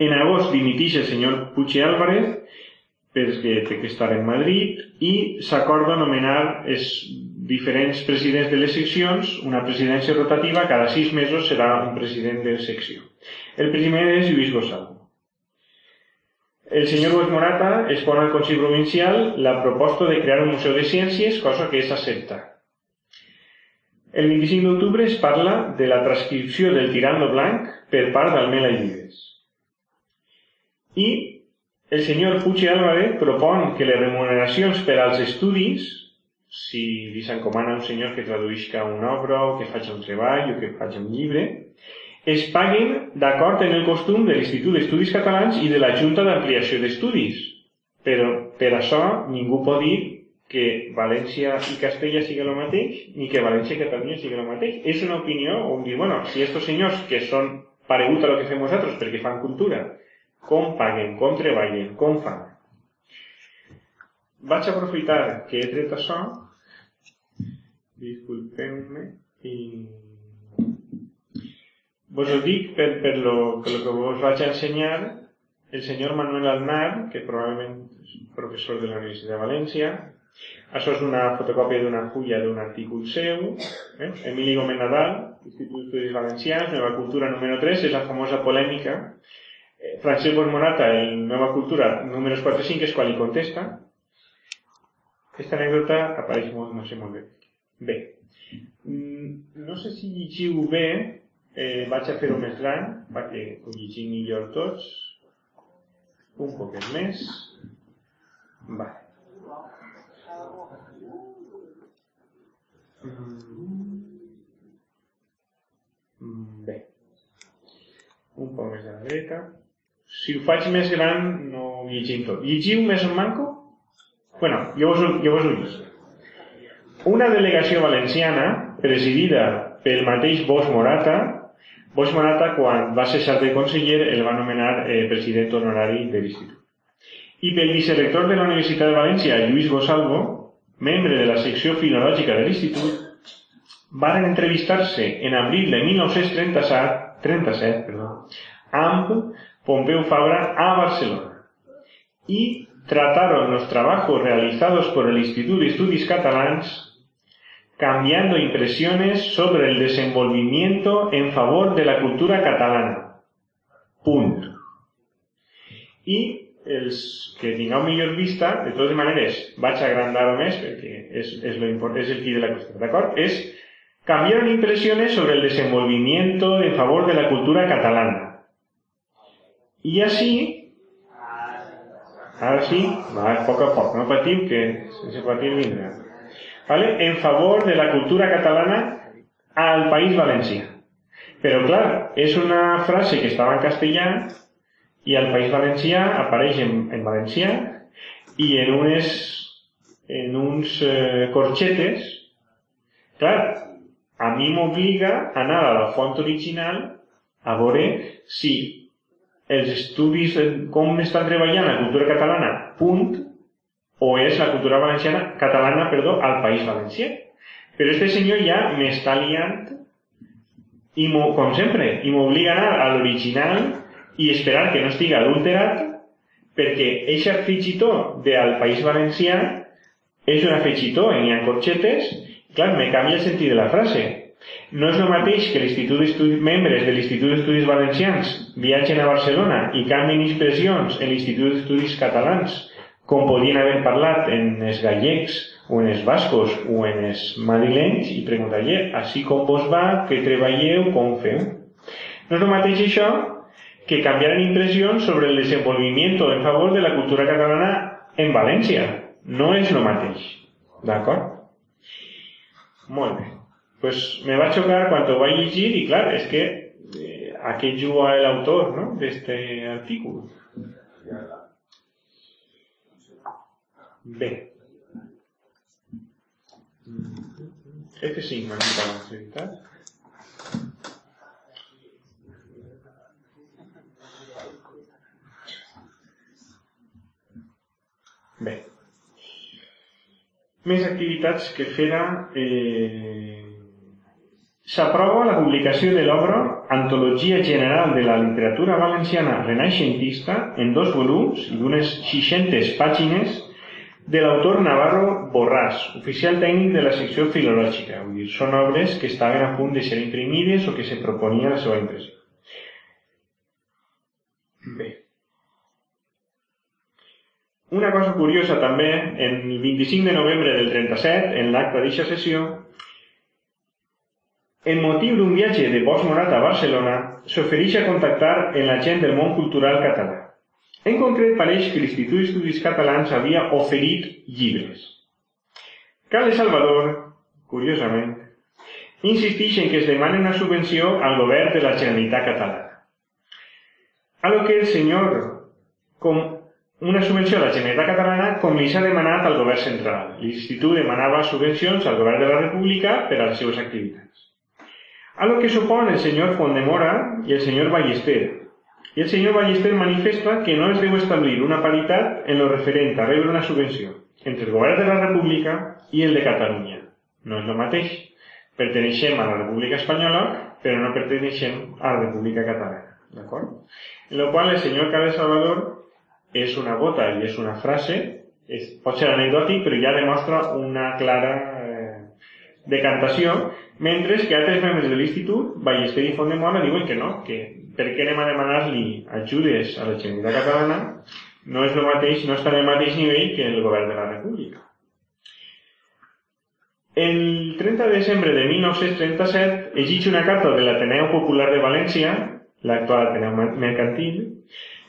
En agost dimitix el senyor Puig Álvarez perquè té que estar en Madrid i s'acorda nomenar els diferents presidents de les seccions, una presidència rotativa, cada sis mesos serà un president de secció. El primer és Lluís Gosalvo. El senyor Bosch Morata expon al Consell Provincial la proposta de crear un museu de ciències, cosa que és accepta. El 25 d'octubre es parla de la transcripció del Tirando Blanc per part d'Almela i Vives. I el senyor Puig Álvarez propon que les remuneracions per als estudis si li s'encomana un senyor que traduïsca una obra o que faci un treball o que faci un llibre, es paguen d'acord en el costum de l'Institut d'Estudis Catalans i de la Junta d'Ampliació d'Estudis. Però per això ningú pot dir que València i Castella sigui el mateix, ni que València i Catalunya sigui el mateix. És una opinió on dir, bueno, si estos senyors que són paregut a lo que fem nosaltres perquè fan cultura, com paguen, com treballen, com fan, vaig aprofitar que he tret això, disculpeu-me, i vos ho dic per, per, lo, per lo que vos vaig ensenyar el senyor Manuel Alnar, que probablement és professor de la Universitat de València, això és una fotocòpia d'una fulla d'un artícul seu, eh? Emili Gómez Nadal, Institut d'Estudis Valencians, Nova Cultura número 3, és la famosa polèmica. Eh, Francesc Bosmonata, el Nova Cultura números 4 i 5, és quan li contesta, aquesta anècdota apareix molt, no sé molt bé. Bé, mm, no sé si llegiu bé, eh, vaig a fer-ho més gran, perquè ho llegim millor tots. Un poquet més. Va. Mm, bé. Un poc més a la dreta. Si ho faig més gran, no ho llegim tot. Llegiu més en manco? Bueno, jo vos, jo vos ho dic. Una delegació valenciana, presidida pel mateix Bosch Morata, Bosch Morata, quan va cessar de conseller, el va nomenar eh, president honorari de l'Institut. I pel vicerector de la Universitat de València, Lluís Gosalvo, membre de la secció filològica de l'Institut, varen entrevistar-se en abril de 1937 37, perdó, amb Pompeu Fabra a Barcelona. I trataron los trabajos realizados por el Instituto de Estudios Catalans cambiando impresiones sobre el desenvolvimiento en favor de la cultura catalana. Punt. I els que tingueu millor vista, de totes maneres, vaig agrandar-ho més perquè és, és, lo és el qui de la qüestió, d'acord? És cambiaron impresiones sobre el desenvolvimiento en favor de la cultura catalana. Y así Ara sí, va a poc a poc, no patiu que sense patir vindrà. ¿Vale? En favor de la cultura catalana al País Valencià. Però clar, és una frase que estava en castellà i al País Valencià apareix en, en valencià i en unes en uns eh, corxetes clar, a mi m'obliga a anar a la font original a veure si els estudis com està treballant la cultura catalana, punt, o és la cultura valenciana, catalana, perdó, al País Valencià. Però este senyor ja m'està liant, i com sempre, i m'obliga a anar a l'original i esperar que no estigui adulterat, perquè eixa afegitó de al País Valencià és un afegitó en hi ha corxetes, clar, me canvia el sentit de la frase. No és el mateix que l'Institut d'Estudis, membres de l'Institut d'Estudis Valencians viatgen a Barcelona i canvien expressions en l'Institut d'Estudis Catalans, com podien haver parlat en els gallecs o en els bascos o en els madrilenys i preguntar-li, així com vos va, que treballeu, com feu? No és el mateix això que canviaran impressions sobre el desenvolviment en favor de la cultura catalana en València. No és el mateix. D'acord? Molt bé pues me va a chocar cuando va a llegir y claro, es que eh, a juga el autor ¿no? de este artículo. Bé. F5 m'han dit veritat? Bé. Més activitats que fera... Eh... S'aprova la publicació de l'obra Antologia General de la Literatura Valenciana Renaixentista en dos volums i d'unes 600 pàgines de l'autor Navarro Borràs, oficial tècnic de la secció filològica. Vull dir, són obres que estaven a punt de ser imprimides o que se proponia la seva impressió. Bé. Una cosa curiosa també, el 25 de novembre del 37, en l'acte d'aquesta sessió, en motiu d'un viatge de Bosch Morat a Barcelona, s'ofereix a contactar amb la gent del món cultural català. En concret, pareix que l'Institut d'Estudis Catalans havia oferit llibres. Carles Salvador, curiosament, insisteix en que es demani una subvenció al govern de la Generalitat Catalana. A lo que el senyor, com una subvenció a la Generalitat Catalana com li s'ha demanat al govern central. L'Institut demanava subvencions al govern de la República per a les seves activitats. A lo que supon el senyor Fondemora i el senyor Ballester. I el senyor Ballester manifesta que no es deu establir una paritat en lo referent a rebre una subvenció entre el govern de la República i el de Catalunya. No és el mateix. Perteneixem a la República Espanyola, però no perteneixem a la República Catalana. D'acord? En lo qual el senyor Carles Salvador és una gota i és una frase, és, pot ser anecdòtic, però ja demostra una clara eh, decantació, mentre que altres membres de l'Institut, Ballester i Font de Mora, diuen que no, que per què anem a demanar-li ajudes a la Generalitat Catalana no és el mateix, no està el mateix nivell que el govern de la República. El 30 de desembre de 1937 exige una carta de l'Ateneu Popular de València, l'actual Ateneu Mercantil,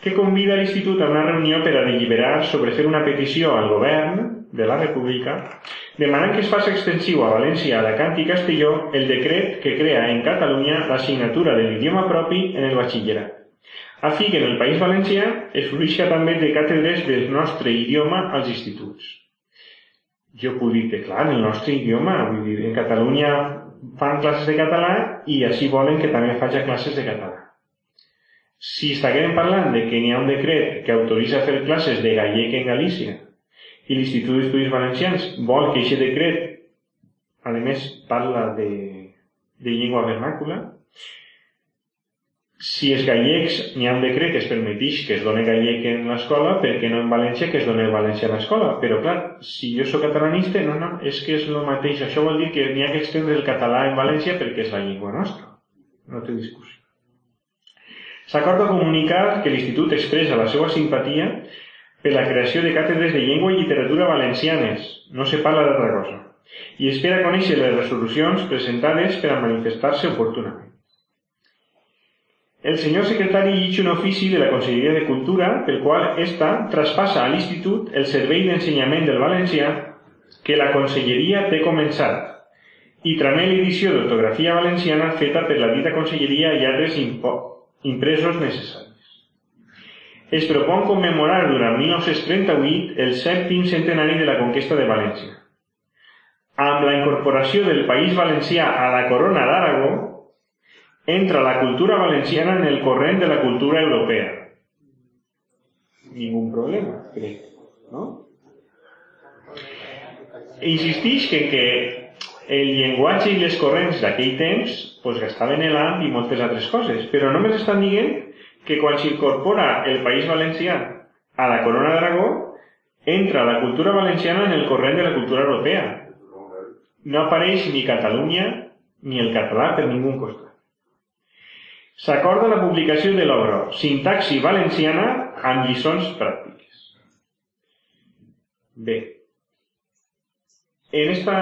que convida l'Institut a una reunió per a deliberar sobre fer una petició al govern de la República demanant que es faci extensiu a València, Alacant i Castelló el decret que crea en Catalunya l'assignatura de l'idioma propi en el batxillerat, a fi que en el País Valencià es fruïsca també de càtedres del nostre idioma als instituts. Jo puc dir que, clar, el nostre idioma, vull dir, en Catalunya fan classes de català i així volen que també faci classes de català. Si estiguem parlant de que n'hi ha un decret que autoritza fer classes de gallec en Galícia i l'Institut d'Estudis Valencians vol que aquest decret, a més, parla de, de llengua vernàcula, si els gallecs n'hi ha un decret que es permeteix que es doni gallec en l'escola, perquè no en València que es doni el valencià a l'escola? Però clar, si jo sóc catalanista, no, no, és que és el mateix. Això vol dir que n'hi ha que estendre el català en València perquè és la llengua nostra. No té discussió. S'acorda comunicar que l'Institut expressa la seva simpatia per la creació de càtedres de llengua i literatura valencianes, no se parla d'altra cosa, i espera conèixer les resolucions presentades per a manifestar-se oportunament. El senyor secretari llig un ofici de la Conselleria de Cultura pel qual ésta traspassa a l'Institut el servei d'ensenyament del valencià que la Conselleria té començat i tramet l'edició d'ortografia valenciana feta per la dita Conselleria i altres impresos necessaris. Es propon commemorar durant 1938 el sèptim centenari de la conquesta de València. Amb la incorporació del País Valencià a la Corona d'Aragó, entra la cultura valenciana en el corrent de la cultura europea. Ningú problema, crec, no? Insistix que, que el llenguatge i les corrents d'aquell temps pues, gastaven l'AMP i moltes altres coses, però només estan dient que quan s'incorpora el País Valencià a la Corona d'Aragó, entra la cultura valenciana en el corrent de la cultura europea. No apareix ni Catalunya ni el català per ningú costat. S'acorda la publicació de l'obra Sintaxi Valenciana amb lliçons pràctiques. Bé, en esta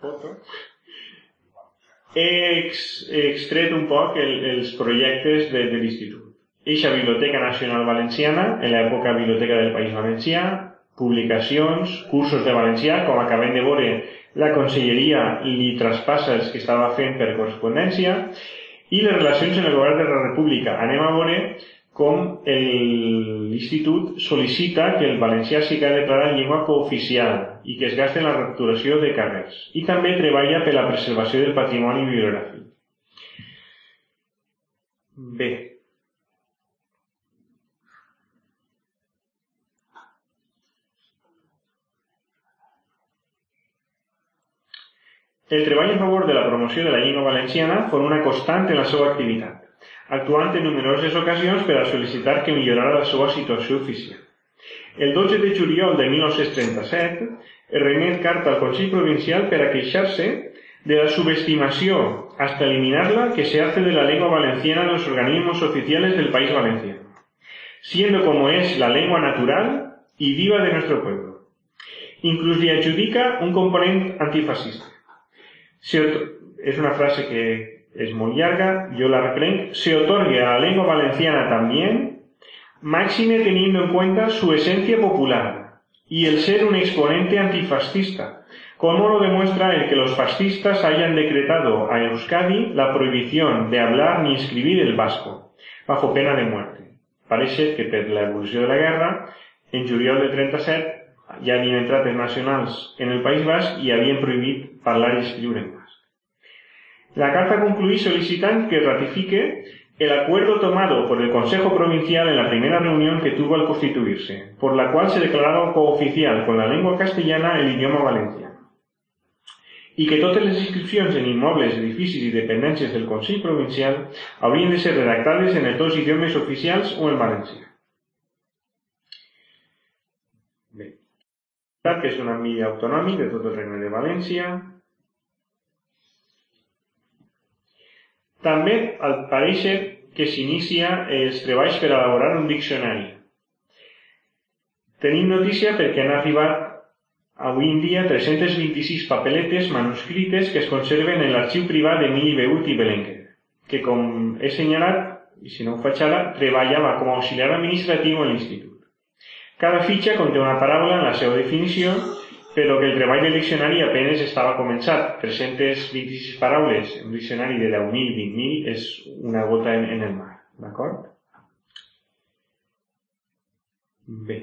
foto he ex, extret un poc el, els projectes de, de l'Institut. Eixa Biblioteca Nacional Valenciana, en l'època Biblioteca del País Valencià, publicacions, cursos de valencià, com acabem de veure, la conselleria li traspassa els que estava fent per correspondència, i les relacions en el govern de la República. Anem a veure com l'Institut sol·licita que el valencià sigui declarat llengua cooficial i que es gasta en la recturació de carrers. I també treballa per la preservació del patrimoni bibliogràfic. Bé, El treball en favor de la promoció de la llengua valenciana fou una constant en la seva activitat, actuant en numeroses ocasions per a sol·licitar que millorara la seva situació oficial. El 12 de juliol de 1937 es remet carta al Consell Provincial per a queixar-se de la subestimació hasta eliminarla que se hace de la lengua valenciana en los organismos oficiales del país valenciano, siendo como es la lengua natural y viva de nuestro pueblo. Incluso le adjudica un componente antifascista. es una frase que es muy larga, yo la reprendo, se otorgue a la lengua valenciana también, máxime teniendo en cuenta su esencia popular y el ser un exponente antifascista, como lo demuestra el que los fascistas hayan decretado a Euskadi la prohibición de hablar ni escribir el vasco, bajo pena de muerte. Parece que por la evolución de la guerra, en juliol de 37 ja havien entrat els nacionals en el País Basc i havien prohibit parlar i escriure en basc. La carta concluye solicitando que ratifique el acuerdo tomado por el Consejo Provincial en la primera reunión que tuvo al constituirse, por la cual se declaraba cooficial con la lengua castellana el idioma valenciano, y que todas las inscripciones en inmuebles, edificios y dependencias del Consejo Provincial habrían de ser redactadas en els dos idiomes oficials o en valencià. que és un àmbit autonòmic de tot el Regne de València. També al pareixer que s'inicia els treballs per elaborar un diccionari. Tenim notícia perquè han arribat avui en dia 326 papeletes manuscrites que es conserven en l'arxiu privat d'Emili Beut i Belenguer, que com he senyalat, i si no ho faig ara, treballava com a auxiliar administratiu en l'institut. Cada fitxa conté una paraula en la seva definició, però que el treball del diccionari apenes estava començat. 326 paraules un diccionari de 10.000, 20.000 és una gota en, en el mar. D'acord? Bé.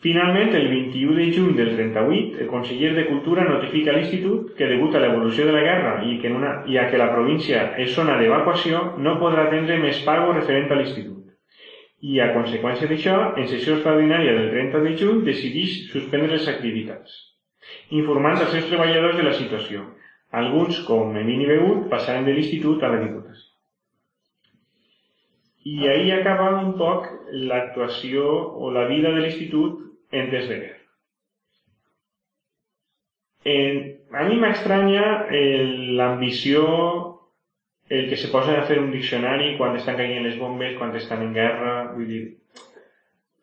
Finalment, el 21 de juny del 38, el conseller de Cultura notifica a l'Institut que degut a l'evolució de la guerra i, que en una, i a que la província és zona d'evacuació, no podrà atendre més pago referent a l'Institut i a conseqüència d'això, en sessió extraordinària del 30 de juny decideix suspendre les activitats, informant als seus treballadors de la situació. Alguns, com Emini Begut, passaren de l'institut a la Diputació. I ahí acaba un poc l'actuació o la vida de l'institut en des de guerra. En, a mi m'estranya l'ambició el que se posen a fer un diccionari quan estan caient les bombes, quan estan en guerra, vull dir,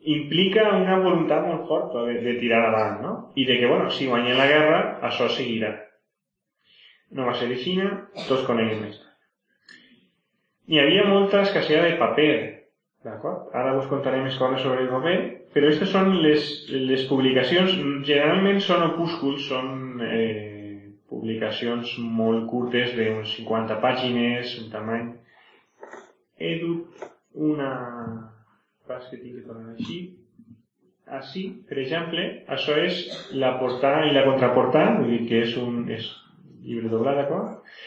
implica una voluntat molt forta de, de tirar avant, no? I de que, bueno, si guanyen la guerra, això seguirà. No va ser Xina, tots coneguem més. Hi havia molta escassea de paper, d'acord? Ara us contaré més coses sobre el paper, però aquestes són les, les publicacions, generalment són opúsculs, són eh, publicacions molt curtes d'uns 50 pàgines, un tamany. He dut una pas que tinc que tornar així. Així, per exemple, això és la portada i la contraportada, vull dir que és un és llibre doblat, d'acord?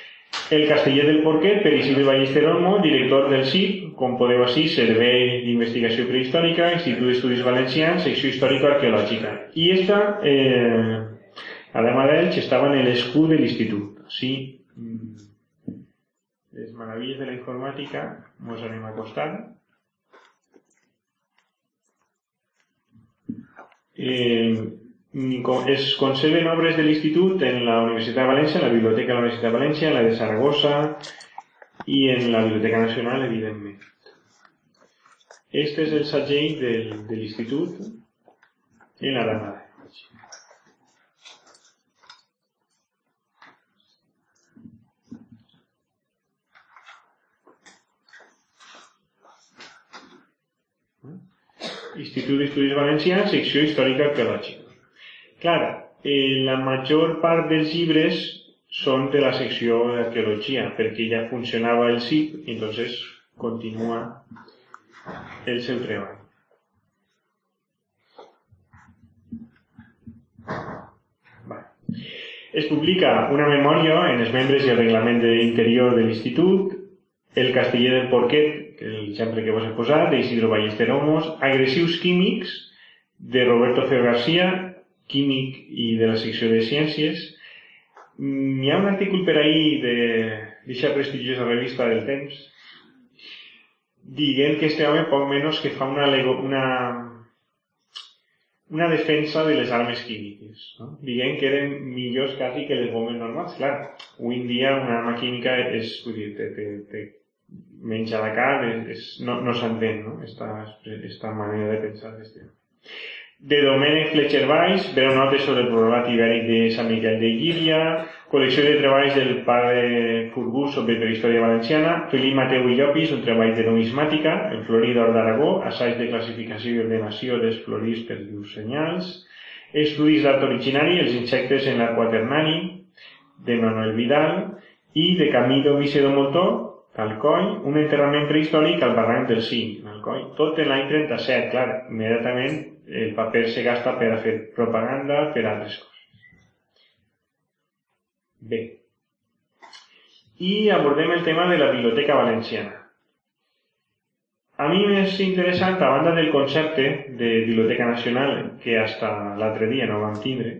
El casteller del Porquet, per Isidre Ballester Olmo, director del CIP, com podeu així, Servei d'Investigació Prehistòrica, Institut d'Estudis Valencians, Secció Històrico-Arqueològica. I esta eh, Además de él, estaba en el escudo del instituto. Sí, les maravillas de la informática nos anem a costar. Eh, es conserven obres del instituto en la Universidad de Valencia, en la Biblioteca de la Universidad de Valencia, en la de Zaragoza y en la Biblioteca Nacional, evidentemente. Este es el sagell del, del instituto en la Armada. Institut d'Estudis Valencians, secció històrica arqueològica. Clar, eh, la major part dels llibres són de la secció d'arqueologia, perquè ja funcionava el CIP, entonces continua el seu treball. Es publica una memòria en els membres i el reglament d'interior de l'Institut, el casteller del porquet, l'exemple que vos he posat, d'Isidro Ballester Homos, agressius químics, de Roberto Ceo García, químic i de la secció de ciències. Mm, hi ha un article per ahir d'aquesta prestigiosa revista del temps dient que este home poc menys que fa una, una una defensa de les armes químiques. No? Diguem que eren millors quasi que les bombes normals. Clar, avui en dia una arma química és, vull dir, te, te, menja la carn, és, no, no s'entén, no? Esta, esta manera de pensar este. De Domènec Fletcher Weiss, veu notes sobre el problemat ibèric de Sant Miquel de Llíria, col·lecció de treballs del pare Furbús sobre prehistòria valenciana, Felip Mateu i Llopis, un treball de numismàtica, el florí d'Or d'Aragó, assaig de classificació i ordenació dels florís per llurs senyals, estudis d'art originari, els insectes en l'aquaternari, de Manuel Vidal, i de Camilo Vicedo Moltó, Alcoi, un enterrament prehistòric al barranc del Cinc, Alcoi, tot en l'any 37, clar, immediatament el paper se gasta per a fer propaganda per a altres coses. Bé. I abordem el tema de la Biblioteca Valenciana. A mi m'és interessant, a banda del concepte de Biblioteca Nacional, que hasta l'altre dia no vam tindre,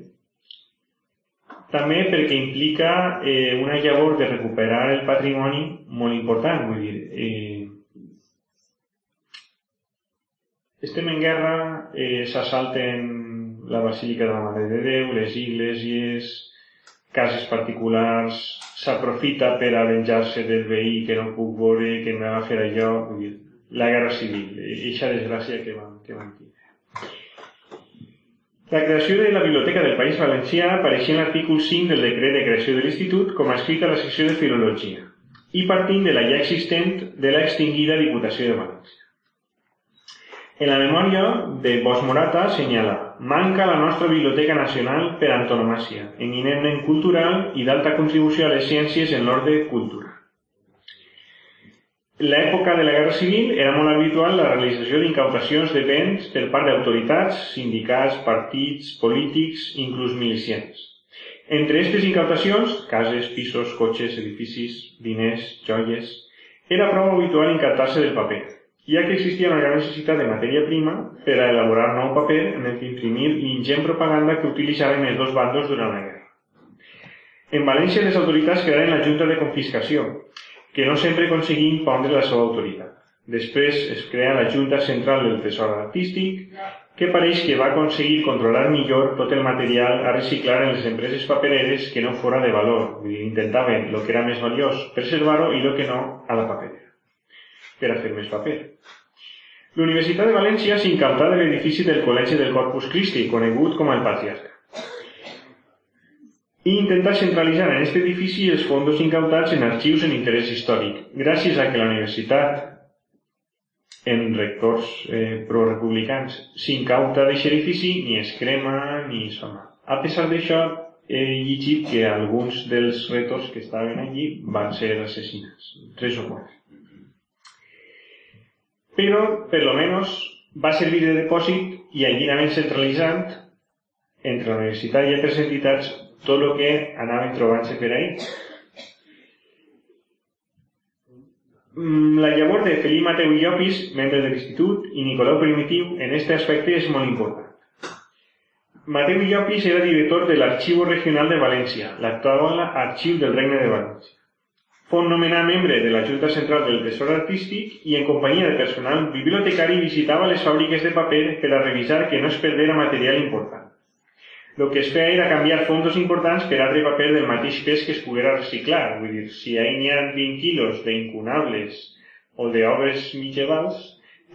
també perquè implica eh, una llavor de recuperar el patrimoni molt important, vull dir, eh, estem en guerra, eh, s'assalten la Basílica de la Mare de Déu, les igleses, cases particulars, s'aprofita per a venjar-se del veí que no puc veure, que em va fer allò, la guerra civil, eixa desgràcia que vam, que vam tindre. La creació de la Biblioteca del País Valencià apareixia en l'article 5 del decret de creació de l'Institut com a escrit a la secció de Filologia i partint de la ja existent de la extingida Diputació de València. En la memòria de Bosch Morata senyala manca la nostra Biblioteca Nacional per antonomàcia, eminentment cultural i d'alta contribució a les ciències en l'ordre cultural. L'època de la Guerra Civil era molt habitual la realització d'incautacions de béns per part d'autoritats, sindicats, partits, polítics, inclús milicians. Entre aquestes incautacions, cases, pisos, cotxes, edificis, diners, joies, era prou habitual incautar-se del paper, ja que existia una gran necessitat de matèria prima per a elaborar nou paper en el que imprimir l'ingent propaganda que utilitzaven els dos bandos durant la guerra. En València les autoritats crearen la Junta de Confiscació, que no sempre aconseguia impondre la seva autoritat. Després es crea la Junta Central del Tesor Artístic, que pareix que va aconseguir controlar millor tot el material a reciclar en les empreses papereres que no fora de valor. Intentaven el que era més valiós preservar-ho i el que no a la paperera per a fer més paper. La Universitat de València s'incautà de l'edifici del Col·legi del Corpus Christi, conegut com el Patriarca. I intenta centralitzar en aquest edifici els fons incautats en arxius en interès històric, gràcies a que la universitat, en rectors eh, pro-republicans, s'incauta d'aquest edifici, ni es crema ni sona. A pesar d'això, he llegit que alguns dels rectors que estaven allí van ser assassinats, tres o quatre pero per lo menos va servir de depòsit i allinament centralitzant entre la universitat i altres entitats tot el que anaven trobant-se per ahí. Mm, la llavor de Felip Mateu i Llopis, membre de l'Institut, i Nicolau Primitiu en aquest aspecte és molt important. Mateu Llopis era director de l'Arxiu Regional de València, l'actual Arxiu del Regne de València. Fou nomenat membre de la Junta Central del Tesor Artístic i en companyia de personal bibliotecari visitava les fàbriques de paper per a revisar que no es perdera material important. El que es feia era canviar fondos importants per altre paper del mateix pes que es poguera reciclar. Vull dir, si hi ha 20 quilos d'incunables o d'obres mitjevals,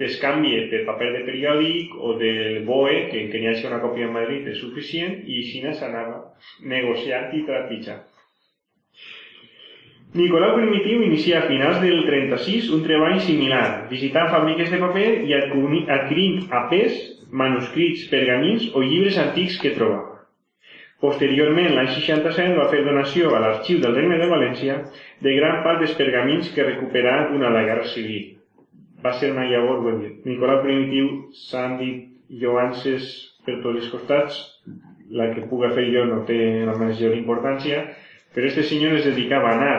es canvia per paper de periòdic o del BOE, que en n'hi una còpia en Madrid és suficient, i així s'anava negociant i trepitjant. Nicolau Primitiu inicia a finals del 36 un treball similar, visitant fàbriques de paper i adquirint a pes manuscrits, pergamins o llibres antics que trobava. Posteriorment, l'any 67, va fer donació a l'Arxiu del Regne de València de gran part dels pergamins que recuperà durant la Guerra Civil. Va ser una llavor, bueno, Nicolau Primitiu s'han dit lloances per tots els costats, la que puga fer jo no té la major importància, però este senyor es dedicava a anar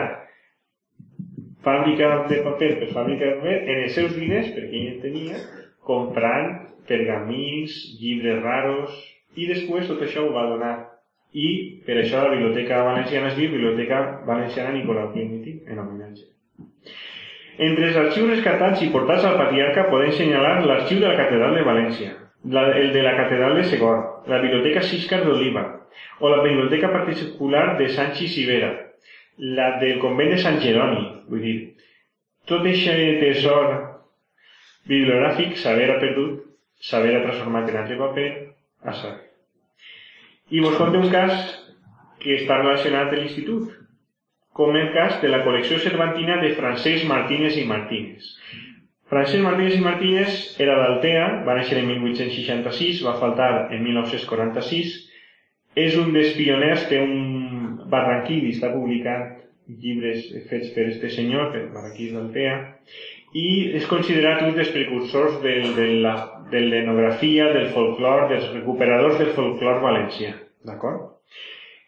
fàbrica de paper per fàbrica de paper en els seus diners, perquè ell tenia, comprant pergamins, llibres raros, i després tot això ho va donar. I per això la Biblioteca Valenciana es diu Biblioteca Valenciana Nicolau Quimiti, en homenatge. Entre els arxius rescatats i portats al patriarca podem senyalar l'arxiu de la Catedral de València, la, el de la Catedral de Segor, la Biblioteca Siscar d'Oliva, o la Biblioteca Particular de Sanchi Sibera, la del convent de Sant Jeroni, vull dir, tot aquest tesor bibliogràfic ha perdut, ha transformat en altre paper, a saber. I vos conto un cas que està relacionat amb l'institut, com el cas de la col·lecció cervantina de Francesc Martínez i Martínez. Francesc Martínez i Martínez era d'Altea, va néixer en 1866, va faltar en 1946, és un dels pioners, té un barranquí, està publicat llibres fets per este senyor, per Barraquís d'Altea, i és considerat un dels precursors del, de la, de l'etnografia, del folclor, dels recuperadors del folclor valencià. D'acord?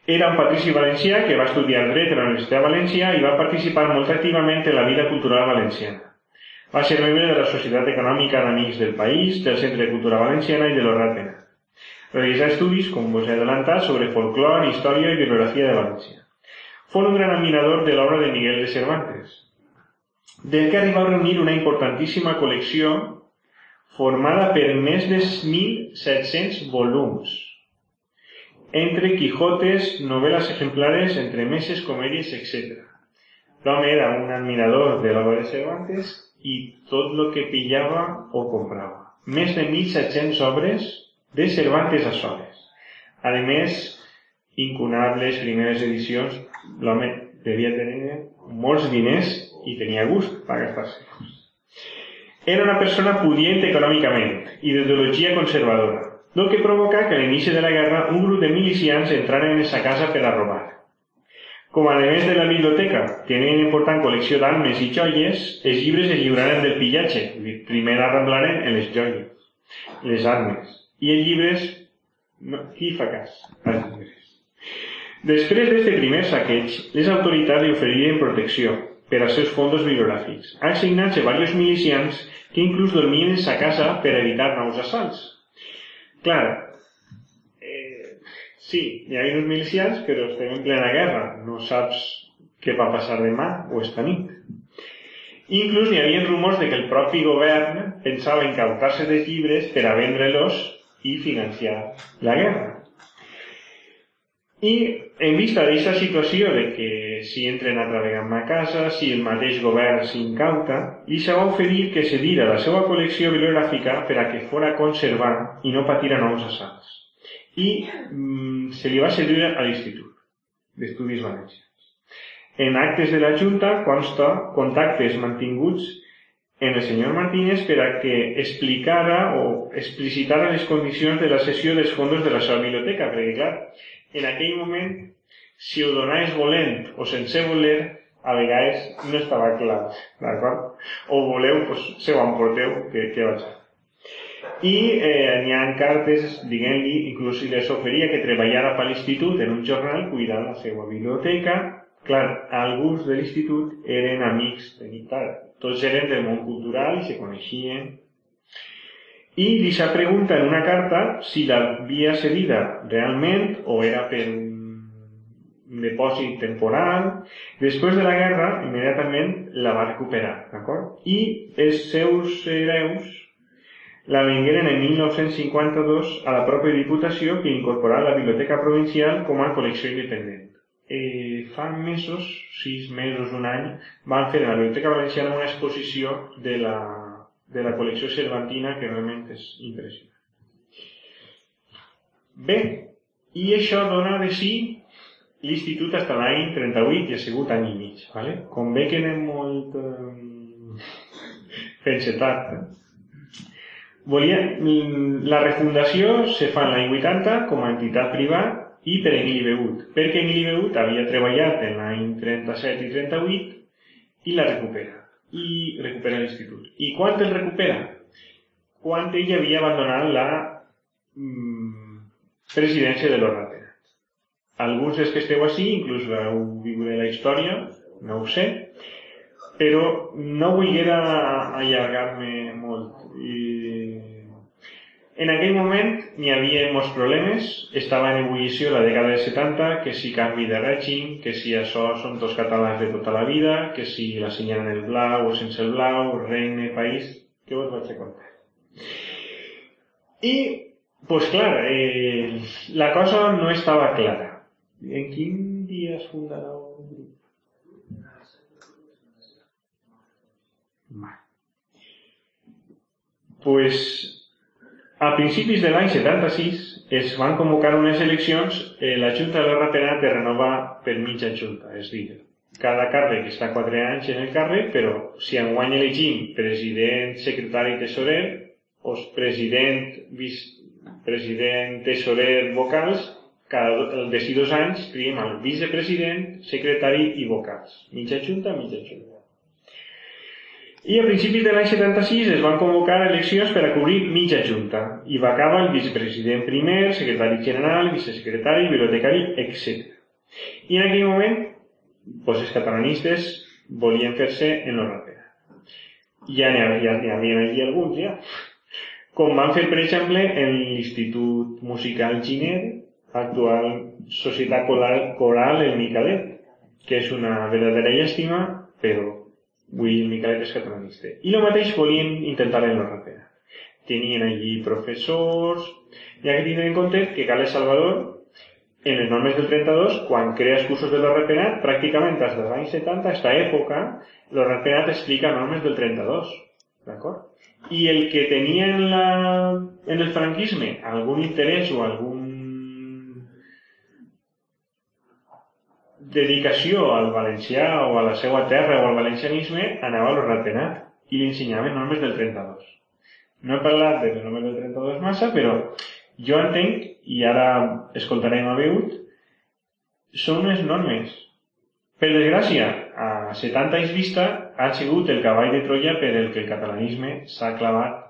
Era un patrici valencià que va estudiar dret a la Universitat de València i va participar molt activament en la vida cultural valenciana. Va ser membre de la Societat Econòmica d'Amics del País, del Centre de Cultura Valenciana i de l'Orratena. Realitzà estudis, com vos he adelantat, sobre folclor, història i bibliografia de València. Fou un gran admirador de l'obra de Miguel de Cervantes, del que arriba a reunir una importantíssima col·lecció formada per més de 1.700 volums, entre Quijotes, novel·les exemplares, entre meses, comèdies, etc. L'home era un admirador de l'obra de Cervantes i tot el que pillava o comprava. Més de 1.700 obres de Cervantes a soles. A més, incunables primeres edicions, l'home devia tenir molts diners i tenia gust per gastar-se. Era una persona pudient econòmicament i d'ideologia conservadora, el que provoca que a l'inici de la guerra un grup de milicians entraren en sa casa per a robar. Com a més de la biblioteca tenien important col·lecció d'armes i joies, els llibres es lliuraren del pillatge, primer arramblaren en les joies, les armes, i els llibres, no, qui fa cas? Els llibres. Després d'aquest primer saqueig, les autoritats li oferiren protecció per als seus fondos bibliogràfics, assignant-se diversos milicians que inclús dormien en sa casa per evitar nous assalts. Clar, eh, sí, hi ha uns milicians, però estem en plena guerra, no saps què va passar demà o esta nit. Inclús hi havia rumors de que el propi govern pensava incautar-se de llibres per a vendre-los i financiar la guerra. I en vista d'aquesta situació de que si entren a treballar en casa, si el mateix govern s'incauta, li se va oferir que cedira la seva col·lecció bibliogràfica per a que fora conservant i no patira nous assalts. I mm, se li va cedir a l'Institut d'Estudis Valencians. En actes de la Junta consta contactes mantinguts en el senyor Martínez per a que explicara o explicitara les condicions de la cessió dels fons de la seva biblioteca, perquè clar, en aquell moment, si ho donaves volent o sense voler, a vegades no estava clar, d'acord? O voleu, doncs, se ho emporteu, que, que vaig. I eh, n'hi ha cartes, diguem-li, inclús si les oferia que treballara per l'institut en un jornal cuidant la seva biblioteca. Clar, alguns de l'institut eren amics de tal. Tots eren del món cultural i se coneixien i s'ha pregunta en una carta si l'havia cedida realment o era per un depòsit temporal. Després de la guerra, immediatament la va recuperar, d'acord? I els seus hereus la vengueren en 1952 a la pròpia Diputació que incorporà la Biblioteca Provincial com a col·lecció independent. Eh, fa mesos, sis mesos, un any, van fer a la Biblioteca Valenciana una exposició de la de la col·lecció cervantina que realment és impressionant. Bé, i això dona de si l'institut fins l'any 38 i ha sigut any i mig. Vale? Com bé que anem molt eh, tard. Eh? Volia, la refundació se fa l'any 80 com a entitat privada i per Emili Beut, perquè Emili Beut havia treballat en l'any 37 i 38 i la recupera i recupera l'institut. I quan el recupera? Quan ell havia abandonat la, mm, presidència de ratpenats. Alguns dels que esteu així, inclús heu viure la història, no ho sé, però no vull allargar-me molt. I en aquell moment n'hi havia molts problemes, estava en ebullició la dècada de 70, que si canvi de règim, que si això són dos catalans de tota la vida, que si la senyalen el blau o sense el blau, regne, país... Què vos vaig a contar? I, pues clar, eh, la cosa no estava clara. En quin dia es un grup? Pues a principis de l'any 76 es van convocar unes eleccions, eh, la Junta de la Rapenat de renovar per mitja Junta, és dir, cada càrrec està 4 anys en el càrrec, però si enguany elegim president, secretari, tesorer, o president, vicepresident, tesorer, vocals, cada de dos anys triem el vicepresident, secretari i vocals. Mitja junta, mitja junta. I a principis de l'any 76 es van convocar eleccions per a cobrir mitja junta i va acabar el vicepresident primer, secretari general, vicesecretari, bibliotecari, etc. I en aquell moment, pues, els catalanistes volien fer-se en l'Europea. Ja n'hi havia, ja havia allí alguns, ja. Com van fer, per exemple, en l'Institut Musical Giner, actual Societat Coral, Coral El Micalet, que és una verdadera llàstima, però Vull Miquelet és catalanista. I el mateix volien intentar en l'Europea. Tenien allí professors, ha que tindre en compte que Carles Salvador, en les normes del 32, quan crea els cursos de l'Europenat, pràcticament des dels anys 70, a aquesta època, l'Europenat explica normes del 32. D'acord? I el que tenia en, la, en el franquisme algun interès o algun dedicació al valencià o a la seva terra o al valencianisme anava a l'Orratenat i li ensenyaven normes del 32. No he parlat de les normes del 32 massa, però jo entenc, i ara escoltarem a veut, són unes normes. Per desgràcia, a 70 anys vista, han sigut el cavall de Troia per el que el catalanisme s'ha clavat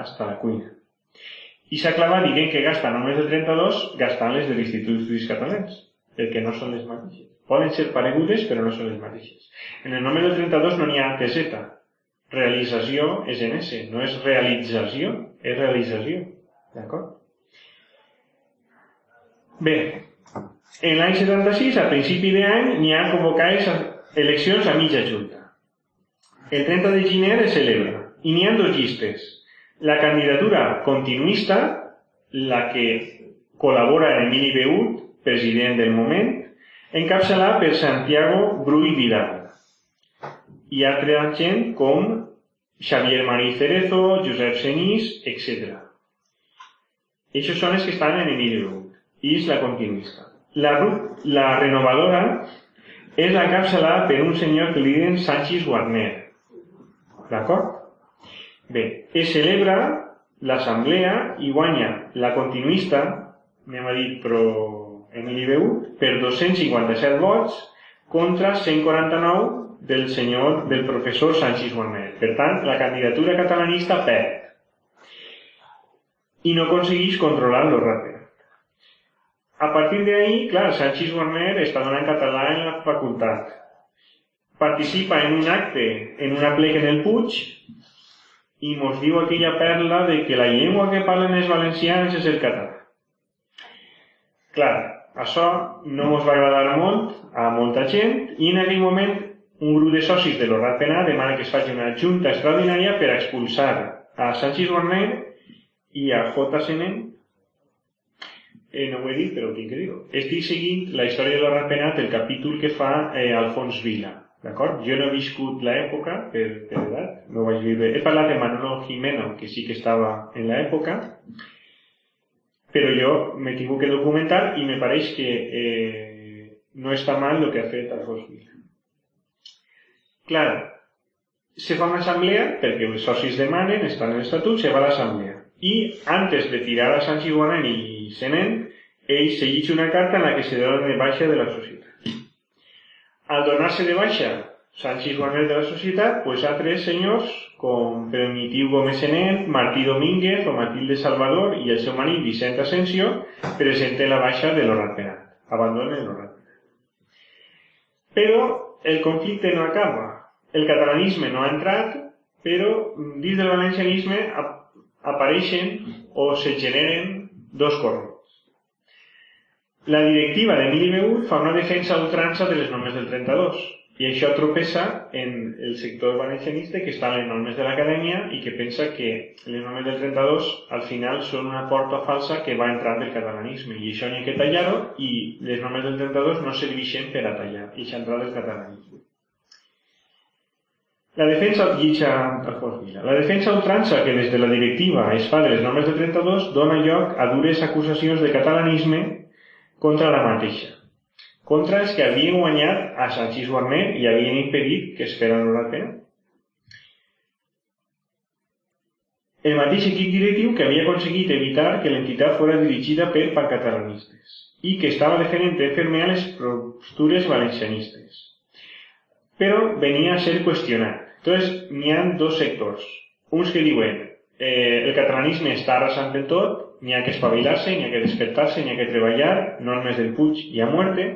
hasta la cuina. I s'ha clavat dient que gasta només del 32 gastant les de l'Institut d'Estudis Catalans perquè no són les mateixes. Poden ser paregudes, però no són les mateixes. En el del 32 no n'hi ha TZ. Realització és en S, no és realització, és realització. D'acord? Bé, en l'any 76, a principi d'any, n'hi ha convocades eleccions a mitja junta. El 30 de gener es celebra i n'hi ha dos llistes. La candidatura continuista, la que col·labora en Emili Beut, president del moment, encapçalat per Santiago Brull Vidal i altra gent com Xavier Marí Cerezo, Josep Senís, etc. Aquests són els que estan en Emilio i és la continuista. La, la renovadora és la encapçalada per un senyor que li diuen Sánchez Warner. D'acord? Bé, es celebra l'assemblea i guanya la continuista, anem a dir, però Emili Beu per 257 vots contra 149 del senyor, del professor Sánchez Guarner. Per tant, la candidatura catalanista perd. I no aconsegueix controlar-lo ràpid. A partir d'ahí, clar, Sánchez Guarner està donant català en la facultat. Participa en un acte, en una plec en el Puig, i mos diu aquella perla de que la llengua que parlen els valencians és el català. Clar, això no ens va agradar molt a molta gent i en aquell moment un grup de socis de l'Horrat Penà demana que es faci una junta extraordinària per expulsar a Sánchez Guarner i a JCN eh, no ho he dit, però ho tinc que dir-ho. Estic seguint la història de l'Horrat Penat, el capítol que fa eh, Alfons Vila. D'acord? Jo no he viscut l'època per, per edat, no vaig viure. He parlat de Manolo Jimeno, que sí que estava en l'època, però jo m'he tingut que documentar i me pareix que eh, no està mal el que ha fet Alfons Vila. Clar, se fa una assemblea perquè els socis demanen, estan en l'estatut, se va a l'assemblea. I antes de tirar a Sant Iguanen i Senent, ell se una carta en la que se dona de baixa de la societat. Al donar-se de baixa Sanchis Guarner de la societat, pues altres senyors com Primitiu Gómez Enet, Martí Domínguez o Matilde Salvador i el seu marit Vicent Asensio presenten la baixa de l'Horrat Penat. Abandonen l'Horrat Penat. Però el conflicte no acaba. El catalanisme no ha entrat, però dins del valencianisme apareixen o se generen dos corrents. La directiva d'Emili Beut fa una defensa a ultrança de les normes del 32 i això tropessa en el sector valencianista que està en les normes de l'acadèmia i que pensa que les normes del 32 al final són una porta falsa que va entrar del catalanisme i això n'hi ha que tallar-ho i les normes del 32 no serveixen per a tallar i entrada del catalanisme. La defensa, llitja la defensa ultrança que des de la directiva es fa de les normes del 32 dona lloc a dures acusacions de catalanisme contra la mateixa contra els que havien guanyat a Sanchis Guarner i havien impedit que es feren una pena. El mateix equip directiu que havia aconseguit evitar que l'entitat fos dirigida per pancatalanistes i que estava defendent fermament les postures valencianistes. Però venia a ser qüestionat. Entonces, n'hi ha dos sectors. Uns que diuen eh, el catalanisme està arrasant del tot n'hi ha que espavilar-se, n'hi ha que despertar-se, n'hi que treballar, normes del Puig i a muerte,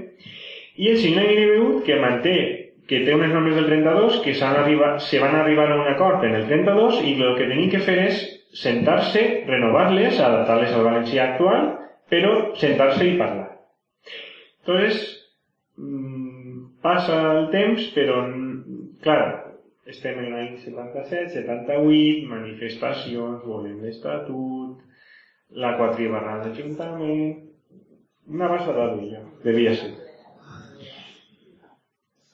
i el signe Beut que manté que té unes normes del 32 que arribat, se van arribar a un acord en el 32 i el que tenim que fer és sentar-se, renovar-les, adaptar-les al valencià actual, però sentar-se i parlar. Entonces, mm, passa el temps, però, clar, estem en l'any 77, 78, manifestacions, volem l'estatut, la quatribarra d'Ajuntament, una basada d'ella, devia ser.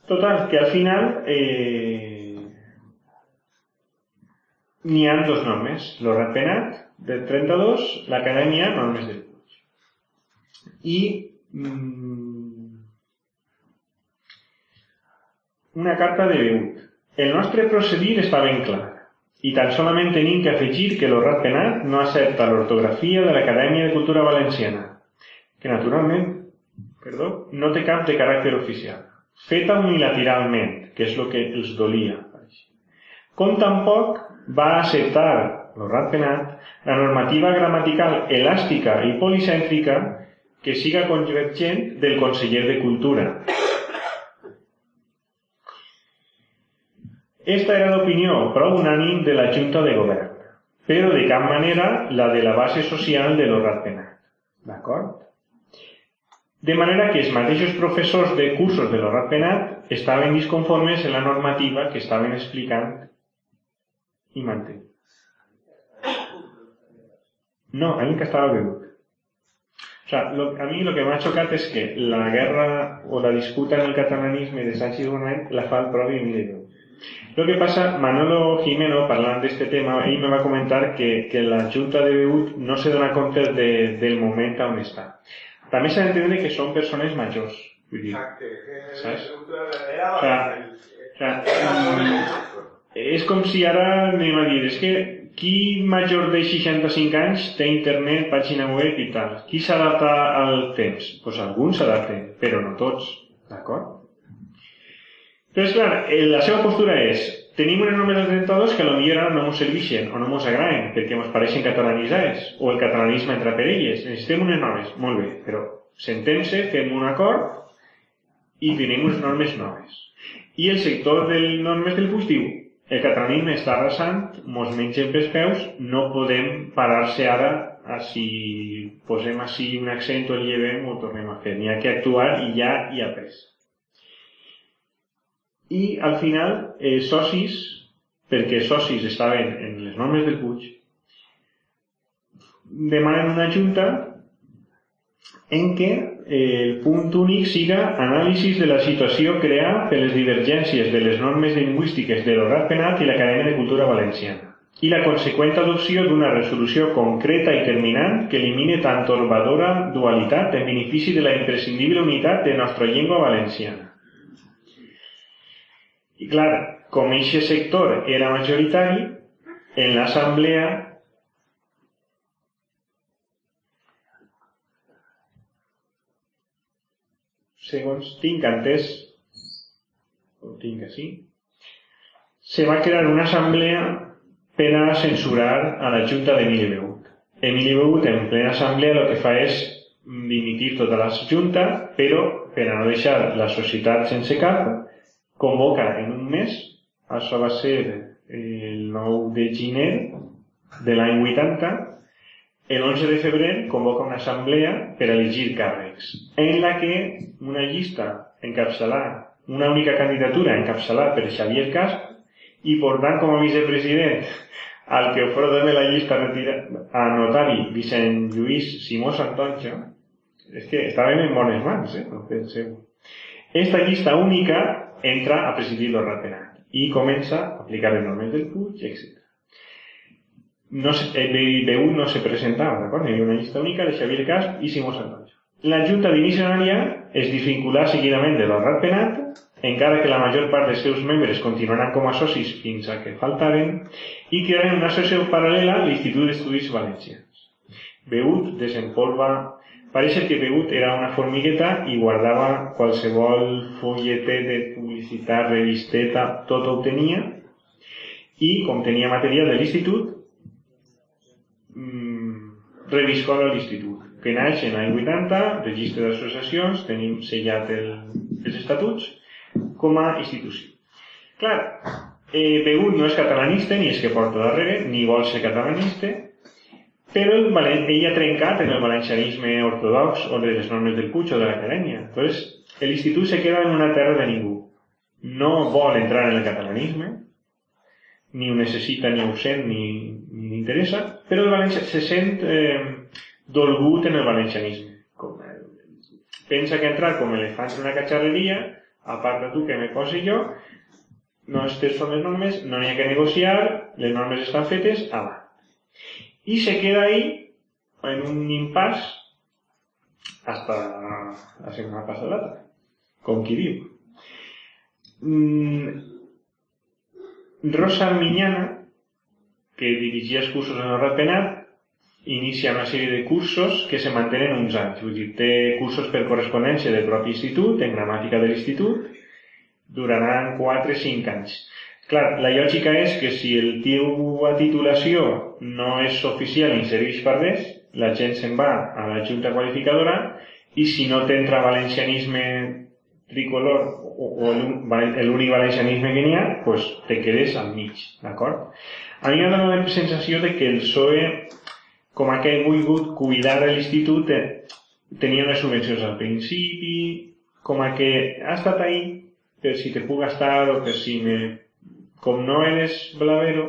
Total, que al final eh, n'hi ha dos nomes, l'Horrat Penat del 32, l'Acadèmia Normes del Puig. I mm, una carta de Beut. El nostre procedir està ben clar i tan solament tenim que afegir que l'Horrat Penat no accepta l'ortografia de l'Acadèmia de Cultura Valenciana, que naturalment perdó, no té cap de caràcter oficial, feta unilateralment, que és el que els dolia. Com tampoc va acceptar l'Horrat Penat la normativa gramatical elàstica i policèntrica que siga convergent del conseller de Cultura, Esta era l'opinió prou unànim de la Junta de Govern, però de cap manera la de la base social de l'Horrat Penat. D'acord? De manera que els mateixos professors de cursos de l'Horrat Penat estaven disconformes en la normativa que estaven explicant i mantenint. No, a mi que estava begut. O sea, lo, a mi el que m'ha xocat és que la guerra o la disputa en el catalanisme de Sánchez Bonnet la fa el propi Emilio lo que pasa, Manolo Jimeno, parlant d'aquest tema, ell me va comentar que, que la Junta de Beut no se dona compte de, del moment on està. També s'ha d'entendre que són persones majors. Vull dir, saps? O sea, o sea, és com si ara anem a dir, és que qui major de 65 anys té internet, pàgina web i tal? Qui s'adapta al temps? Doncs pues alguns s'adapten, però no tots, d'acord? Entonces, clar, eh, la seva postura és tenim unes normes del 32 que potser ara no ens serveixen o no ens agraden perquè ens pareixen catalanitzades o el catalanisme entra per elles. Necessitem unes normes, molt bé, però sentem-se, fem un acord i tenim unes normes noves. I el sector del normes del Puig diu el catalanisme està arrasant, mos mengem pels peus, no podem parar-se ara a si posem així un accent o el llevem o tornem a fer. N'hi ha que actuar i ja hi ha pressa i al final eh, socis, perquè socis estaven en les normes del Puig, demanen una junta en què eh, el punt únic siga anàlisis de la situació creada per les divergències de les normes lingüístiques de l'Horat Penat i l'Acadèmia de Cultura Valenciana i la conseqüent adopció d'una resolució concreta i terminant que elimine tan torbadora dualitat en benefici de la imprescindible unitat de nostra llengua valenciana. I clar, com aquest sector era majoritari, en l'assemblea segons tinc entès, ho tinc així, se va crear una assemblea per a censurar a la Junta d'Emili Beut. Emili Beut en plena assemblea el que fa és dimitir tota la Junta, però per a no deixar la societat sense cap, convoca en un mes, això va ser el 9 de gener de l'any 80, el 11 de febrer convoca una assemblea per elegir càrrecs, en la que una llista encapçalada, una única candidatura encapçalada per Xavier Casp i portant com a vicepresident al que ofrece de la llista retira, a notari Vicent Lluís Simó Santonja, és que estàvem en bones mans, eh? No penseu. Esta llista única entra a presidir el Ratpenat i comença a aplicar les normes del Puig, etc. No se, el BU no se presentava, d'acord? Hi una llista única de Xavier Casp i Simó Santonja. La Junta Dimissionària es desvinculà seguidament de l'Honrat Penat, encara que la major part dels seus membres continuaran com a socis fins a que faltaven, i crearen una associació paral·lela a l'Institut d'Estudis Valencians. Beut desempolva... Pareix que Beut era una formigueta i guardava qualsevol folletet de publicitat, revisteta, tot ho tenia, i com tenia material de l'institut, mmm, reviscola l'institut que naix en l'any 80, registre d'associacions, tenim sellat el, els estatuts com a institució. Clar, eh, Begut no és catalanista, ni és que porta darrere, ni vol ser catalanista, però el, ell ha trencat en el valencianisme ortodox o de les normes del Puig o de l'acadèmia. Entonces, l'institut se queda en una terra de ningú. No vol entrar en el catalanisme, ni ho necessita, ni ho sent, ni, ni interessa, però el València se sent eh, dolgut en el valencianisme. Com, eh, pensa que entrar com elefant en una catxarreria, a part de tu que me posi jo, no estés són les normes, no n'hi ha que negociar, les normes estan fetes, avant. I se queda ahí en un impàs hasta la setmana passada, com qui diu. Mm, Rosa Miñana, que dirigia els cursos en el Ratpenat, inicia una sèrie de cursos que se mantenen uns anys. Vull dir, té cursos per correspondència del propi institut, en gramàtica de l'institut, duraran 4-5 anys. Clar, la lògica és que si el teu a titulació no és oficial ni serveix per res, la gent se'n va a la junta qualificadora i si no t'entra valencianisme tricolor o, o l'únic valencianisme que n'hi ha, pues te quedes al mig, d'acord? A mi donat la sensació de que el PSOE com que he volgut cuidar l'institut, eh, tenia unes subvencions al principi, com que ha estat ahí per si te puc gastar o per si me... Com no eres blavero,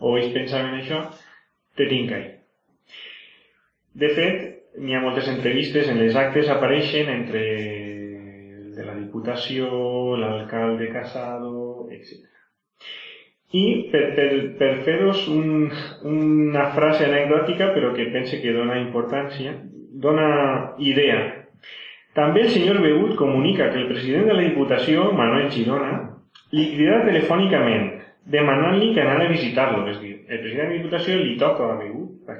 o ells pensaven això, te tinc ahí. De fet, n'hi ha moltes entrevistes, en les actes apareixen entre el de la Diputació, l'alcalde Casado, etc. I per, per, per fer-vos un, una frase anecdòtica, però que pense que dona importància, dona idea. També el senyor Begut comunica que el president de la Diputació, Manuel Girona, li crida telefònicament, demanant-li que anara a visitar-lo. És dir, el president de la Diputació li toca a Begut.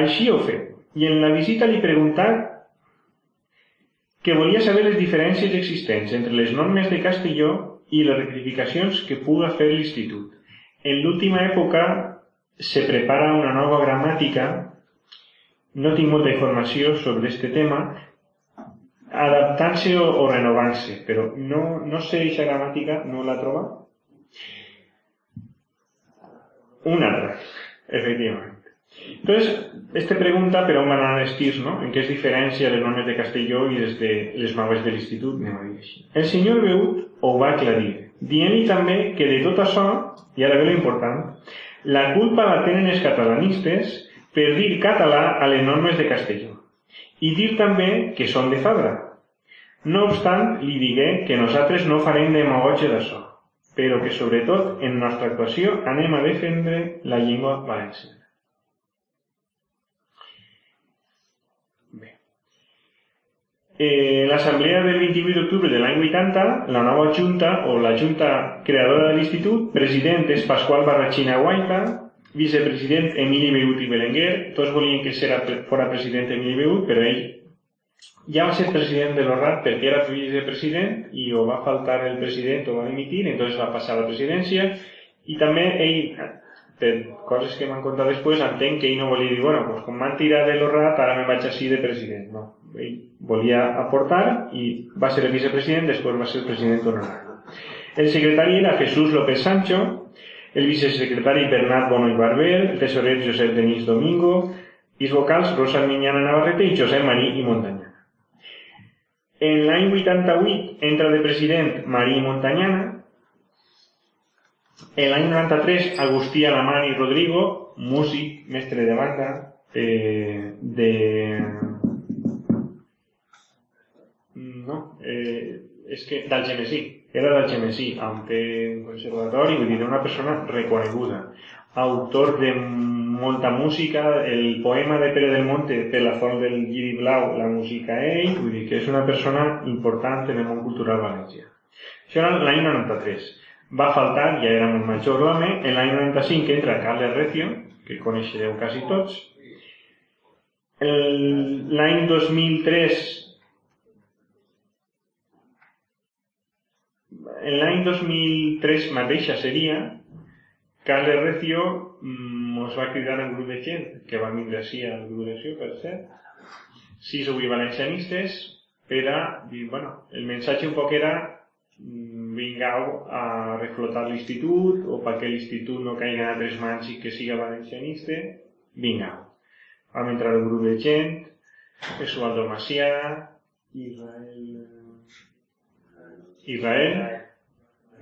Així ho feu. I en la visita li pregunta que volia saber les diferències existents entre les normes de Castelló i les rectificacions que puga fer l'institut. En l'última època se prepara una nova gramàtica, no tinc molta informació sobre aquest tema, adaptant-se o, o renovant-se, però no, no sé aquesta gramàtica, no la troba. Una altra, efectivament. Entonces, este pregunta per on van anar els no? En què es diferència les normes de Castelló i les de les noves de l'institut, anem a dir. El senyor Beut ho va aclarir, dient-li també que de tot això, i ara ve l'important, la culpa la tenen els catalanistes per dir català a les normes de Castelló i dir també que són de Fabra. No obstant, li digué que nosaltres no farem demagogia d'això, però que sobretot en nostra actuació anem a defendre la llengua valenciana. Eh, en l'assemblea del 28 d'octubre de l'any 80, la nova junta, o la junta creadora de l'institut, president és Pasqual Barrachina Guaita, vicepresident Emili Beut i Belenguer, tots volien que serà, fora president Emili Beut, però ell ja va ser president de l'Orrat perquè era fill de president i o va faltar el president o va dimitir, entonces va passar a la presidència i també ell, per coses que m'han contat després, entenc que ell no volia dir, bueno, pues com m'han tirat de l'Orrat, ara me vaig així de president. No, ell volia aportar i va ser el vicepresident, després va ser el president honorari. El secretari era Jesús López Sancho, el vicesecretari Bernat Bono i Barber, el tesorer Josep Denis Domingo, i els vocals Rosa Miñana Navarrete i Josep Marí i Montanyana. En l'any 88 entra de president Marí Montanyana. En l'any 93 Agustí Alamán i Rodrigo, músic, mestre de banda, eh, de... No, eh, és que d'Algemesí, era d'Algemesí, on té un conservatori, vull dir, una persona reconeguda, autor de molta música, el poema de Pere del Monte, per la font del Giri Blau, la música ell, vull dir que és una persona important en el món cultural valencià. Això era l'any 93. Va faltar, ja era molt major l'home, en l'any 95 entra Carles Recio, que coneixereu quasi tots. L'any 2003 en l'any 2003 mateixa seria Carles Recio ens va cridar un grup de gent que va vindre així al grup d'acció, per cert, sis o vuit valencianistes, per a dir, bueno, el missatge un poc era mm, vingueu a reflotar l'institut o perquè l'institut no caigui a tres mans i que siga valencianista, vingueu. Vam entrar un grup de gent, Esualdo Macià, Israel... Israel,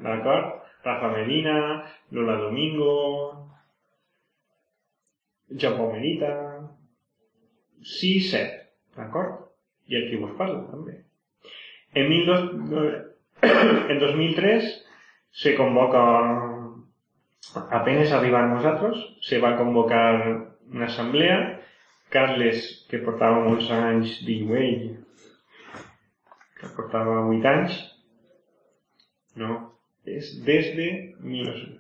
d'acord? Rafa Medina, Lola Domingo, Merita, sí, set, d'acord? I el que vos parla, també. En, 12, *coughs* en 2003 se convoca, apenas arribar nosaltres, se va convocar una assemblea, Carles, que portava molts anys, diu ell, que portava 8 anys, no, és des de 1900.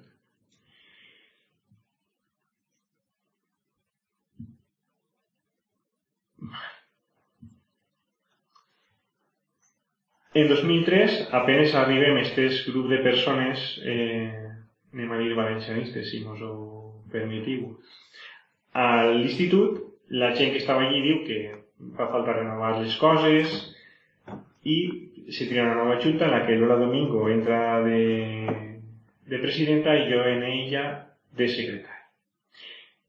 En 2003 apenas arribem aquest grup de persones, eh, anem a dir valencianistes, si mos ho permetiu. A l'institut, la gent que estava allí diu que fa falta renovar les coses i se tria una nova junta en la que Lola Domingo entra de, de presidenta i jo en ella de secretari.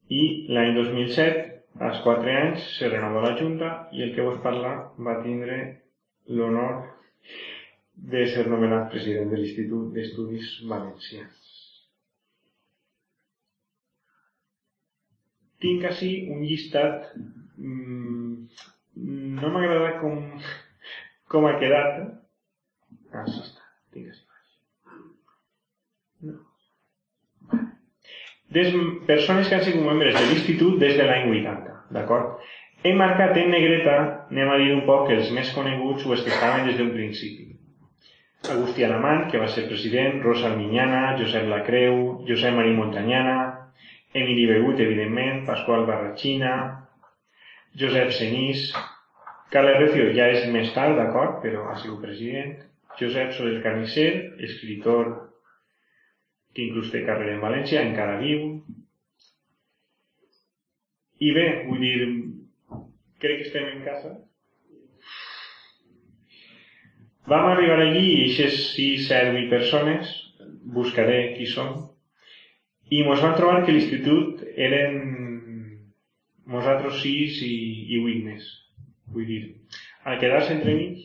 I l'any 2007, als 4 anys, se renova la junta i el que vos parla va tindre l'honor de ser nomenat president de l'Institut d'Estudis Valencians. Tinc així un llistat, mmm, no m'agrada com, com ha quedat. Ah, sí està, tinc així. No. Des persones que han sigut membres de l'Institut des de l'any 80, d'acord? He marcat en negreta, anem a dir un poc, els més coneguts o els que estaven des d'un principi. Agustí Alamant, que va ser president, Rosa Alminyana, Josep Lacreu, Josep Marí Montanyana, Emili Begut, evidentment, Pasqual Barratxina, Josep Senís, Carles Recio ja és més tard, d'acord, però ha sigut president, Josep Soler Carnicer, escritor que inclús té carrera en València, encara viu. I bé, vull dir, crec que estem en casa. Vam arribar allí i aquestes 6, 7, 8 persones, buscaré qui són, i ens vam trobar que l'institut eren nosaltres 6 i, i 8 més. Vull dir, al quedar-se entre mig,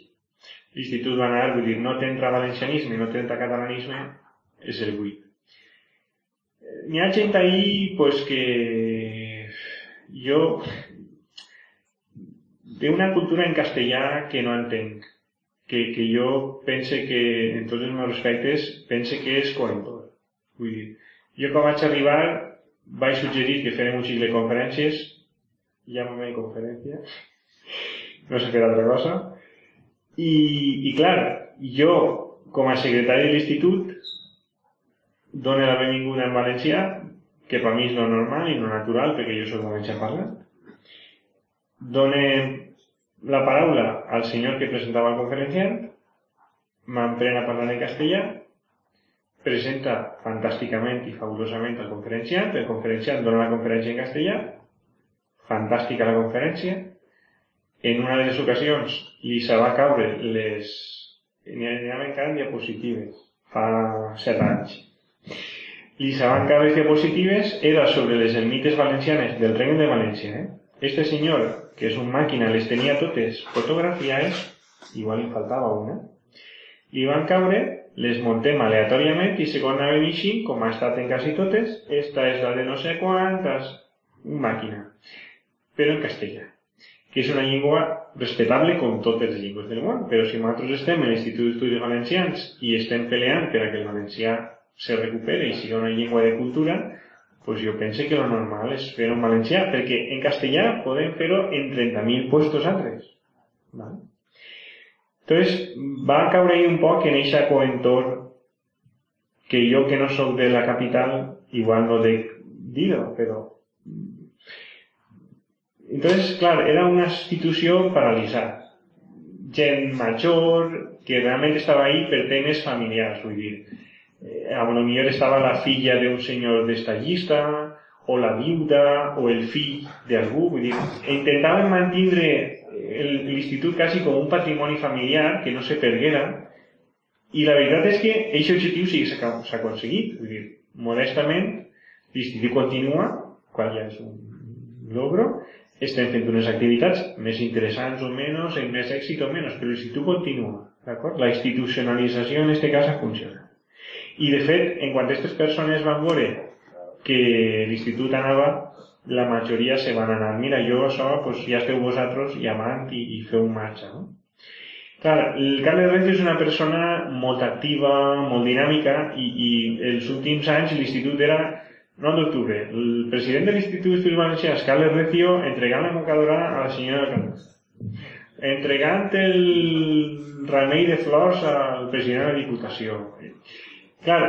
l'institut va anar, vull dir, no t'entra valencianisme, no t'entra catalanisme, és el 8. N'hi ha gent ahí, pues, que jo té una cultura en castellà que no entenc, que, que jo pense que, en tots els meus respectes, pense que és coentor. Vull dir, jo quan vaig arribar vaig suggerir que fèrem un xic de conferències, llámame conferència, no sé fer altra cosa, i, i clar, jo, com a secretari de l'institut, dona la benvinguda en valencià, que per mi és lo normal i lo natural, perquè jo soc valencià parlant, dona la paraula al senyor que presentava el conferenciant, m'emprena a parlar en castellà, presenta fantàsticament i fabulosament el conferenciant, el conferenciant dona la conferència en castellà, fantàstica la conferència, en una de les ocasions li se va caure les... n'hi havia encara diapositives, fa set anys. Li se van caure les diapositives, era sobre les ermites valencianes del Regne de València. Eh? Este senyor, que és un màquina, les tenia totes. Fotografiades, igual li faltava una, li van caure, les montem aleatòriament i segons anava així, com ha estat en quasi totes, esta és la de no sé quantes, màquina, però en castellà, que és una llengua respectable com totes les llengües del món, però si nosaltres estem en l'Institut d'Estudis Valencians i estem peleant per a que el valencià se recupere i sigui una llengua de cultura, pues jo penso que lo normal és fer en valencià, perquè en castellà podem fer-ho en 30.000 puestos altres. ¿vale? Entonces, va caure ahí un poc en eixa coentor que jo que no sóc de la capital, igual no de dir-ho, però... Entonces, clar, era una institució paralitzada. Gent major que realment estava ahí per temes familiars, vull dir. Eh, a lo millor estava la filla d'un senyor d'estallista, o la viuda, o el fill d'algú, vull dir, intentaven mantindre l'institut quasi com un patrimoni familiar que no se perguera i la veritat és que aquest objectiu sí s'ha aconseguit vull dir, modestament l'institut continua qual ja és un logro estem fent unes activitats més interessants o menys, amb més èxit o menys, però l'institut continua, d'acord? La institucionalització en aquest cas ha funcionat. I de fet, en quan aquestes persones van veure que l'institut anava la majoria se van anar. Mira, jo això, pues, ja esteu vosaltres llamant i, i feu marxa, no? Clar, el Carles Recio és una persona molt activa, molt dinàmica i, i els últims anys l'institut era 9 d'octubre. El president de l'Institut d'Estudis Valencians, Carles Recio, entregant la mocadora a la senyora Carles. Entregant el remei de flors al president de la Diputació. Clar,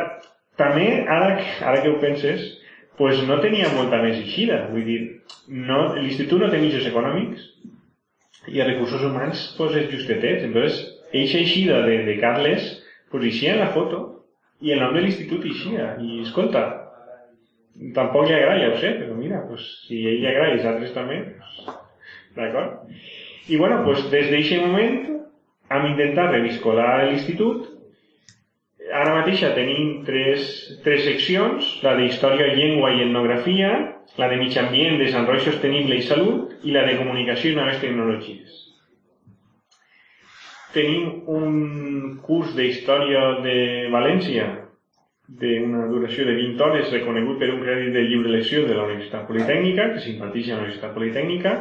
també, ara, ara que ho penses, pues no tenia molta més eixida. Vull dir, no, l'institut no té mitjos econòmics i els recursos humans pues, és justetets. Entonces, eixa eixida de, de Carles, pues eixia en la foto i el nom de l'institut eixia. I escolta, tampoc li agrada, ja ho sé, però mira, pues, si ell li agrada i als altres també, pues, d'acord? I bueno, pues, des d'aquest moment hem intentat reviscolar l'institut ara mateixa tenim tres, tres seccions, la de Història, Llengua i Etnografia, la de Mig Ambient, Desenvolupament Sostenible i Salut i la de Comunicació i Noves Tecnologies. Tenim un curs de Història de València d'una duració de 20 hores reconegut per un crèdit de lliure elecció de la Universitat Politècnica, que s'imparteix a la Universitat Politècnica.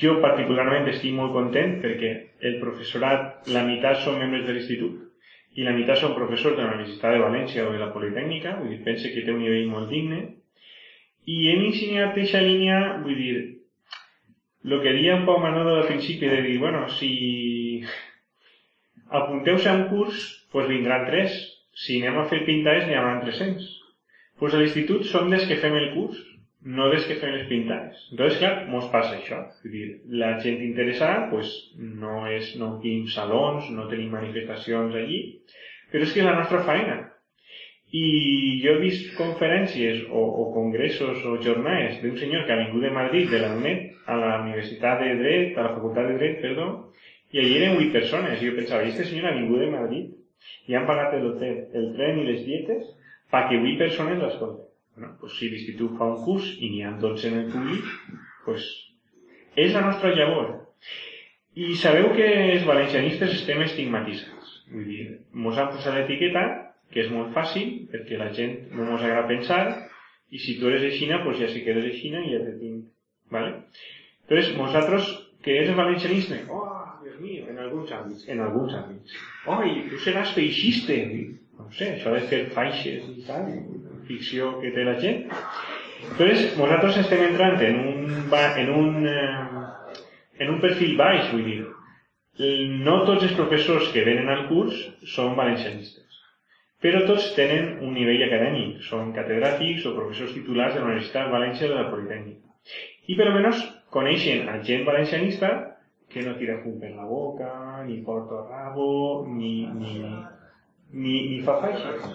Jo particularment estic molt content perquè el professorat, la meitat són membres de l'institut, i la meitat són professors de la Universitat de València o de la Politècnica, vull dir, pense que té un nivell molt digne, i hem ensenyat aquesta línia, vull dir, el que deia un poc Manolo al principi, de dir, bueno, si apunteu-se a un curs, doncs vindran tres. Si anem a fer pintades, n'hi haurà 300. Doncs a l'institut som des que fem el curs, no des que fem les pintades. Entonces, clar, mos passa això. Vull dir, la gent interessada, pues, no és, no tenim salons, no tenim manifestacions allí, però és que és la nostra feina. I jo he vist conferències o, o congressos o jornades d'un senyor que ha vingut de Madrid, de la UNED, a la Universitat de Dret, a la Facultat de Dret, perdó, i allí eren 8 persones. I jo pensava, i este senyor ha vingut de Madrid i han pagat el hotel, el tren i les dietes perquè 8 persones l'escolten. Bueno, pues si l'institut fa un curs i n'hi ha 12 en el públic, pues és la nostra llavor. I sabeu que els valencianistes estem estigmatitzats. Vull dir, mos han posat l'etiqueta, que és molt fàcil, perquè la gent no mos agrada pensar, i si tu eres de Xina, pues ja sé que eres de Xina i ja te tinc. ¿vale? Entonces, nosaltres, que és el valencianisme? Oh, Dios mío, en alguns àmbits, en alguns àmbits. Oh, i tu seràs feixiste. No sé, això de fer faixes i tal, ficció que té la gent. Entonces, nosaltres estem entrant en un, en un, eh, en un perfil baix, vull dir, no tots els professors que venen al curs són valencianistes, però tots tenen un nivell acadèmic, són catedràtics o professors titulars de la Universitat València de la Politècnica. I per almenys coneixen a gent valencianista que no tira fum per la boca, ni porta rabo, ni, ni, ni, ni fa faixes.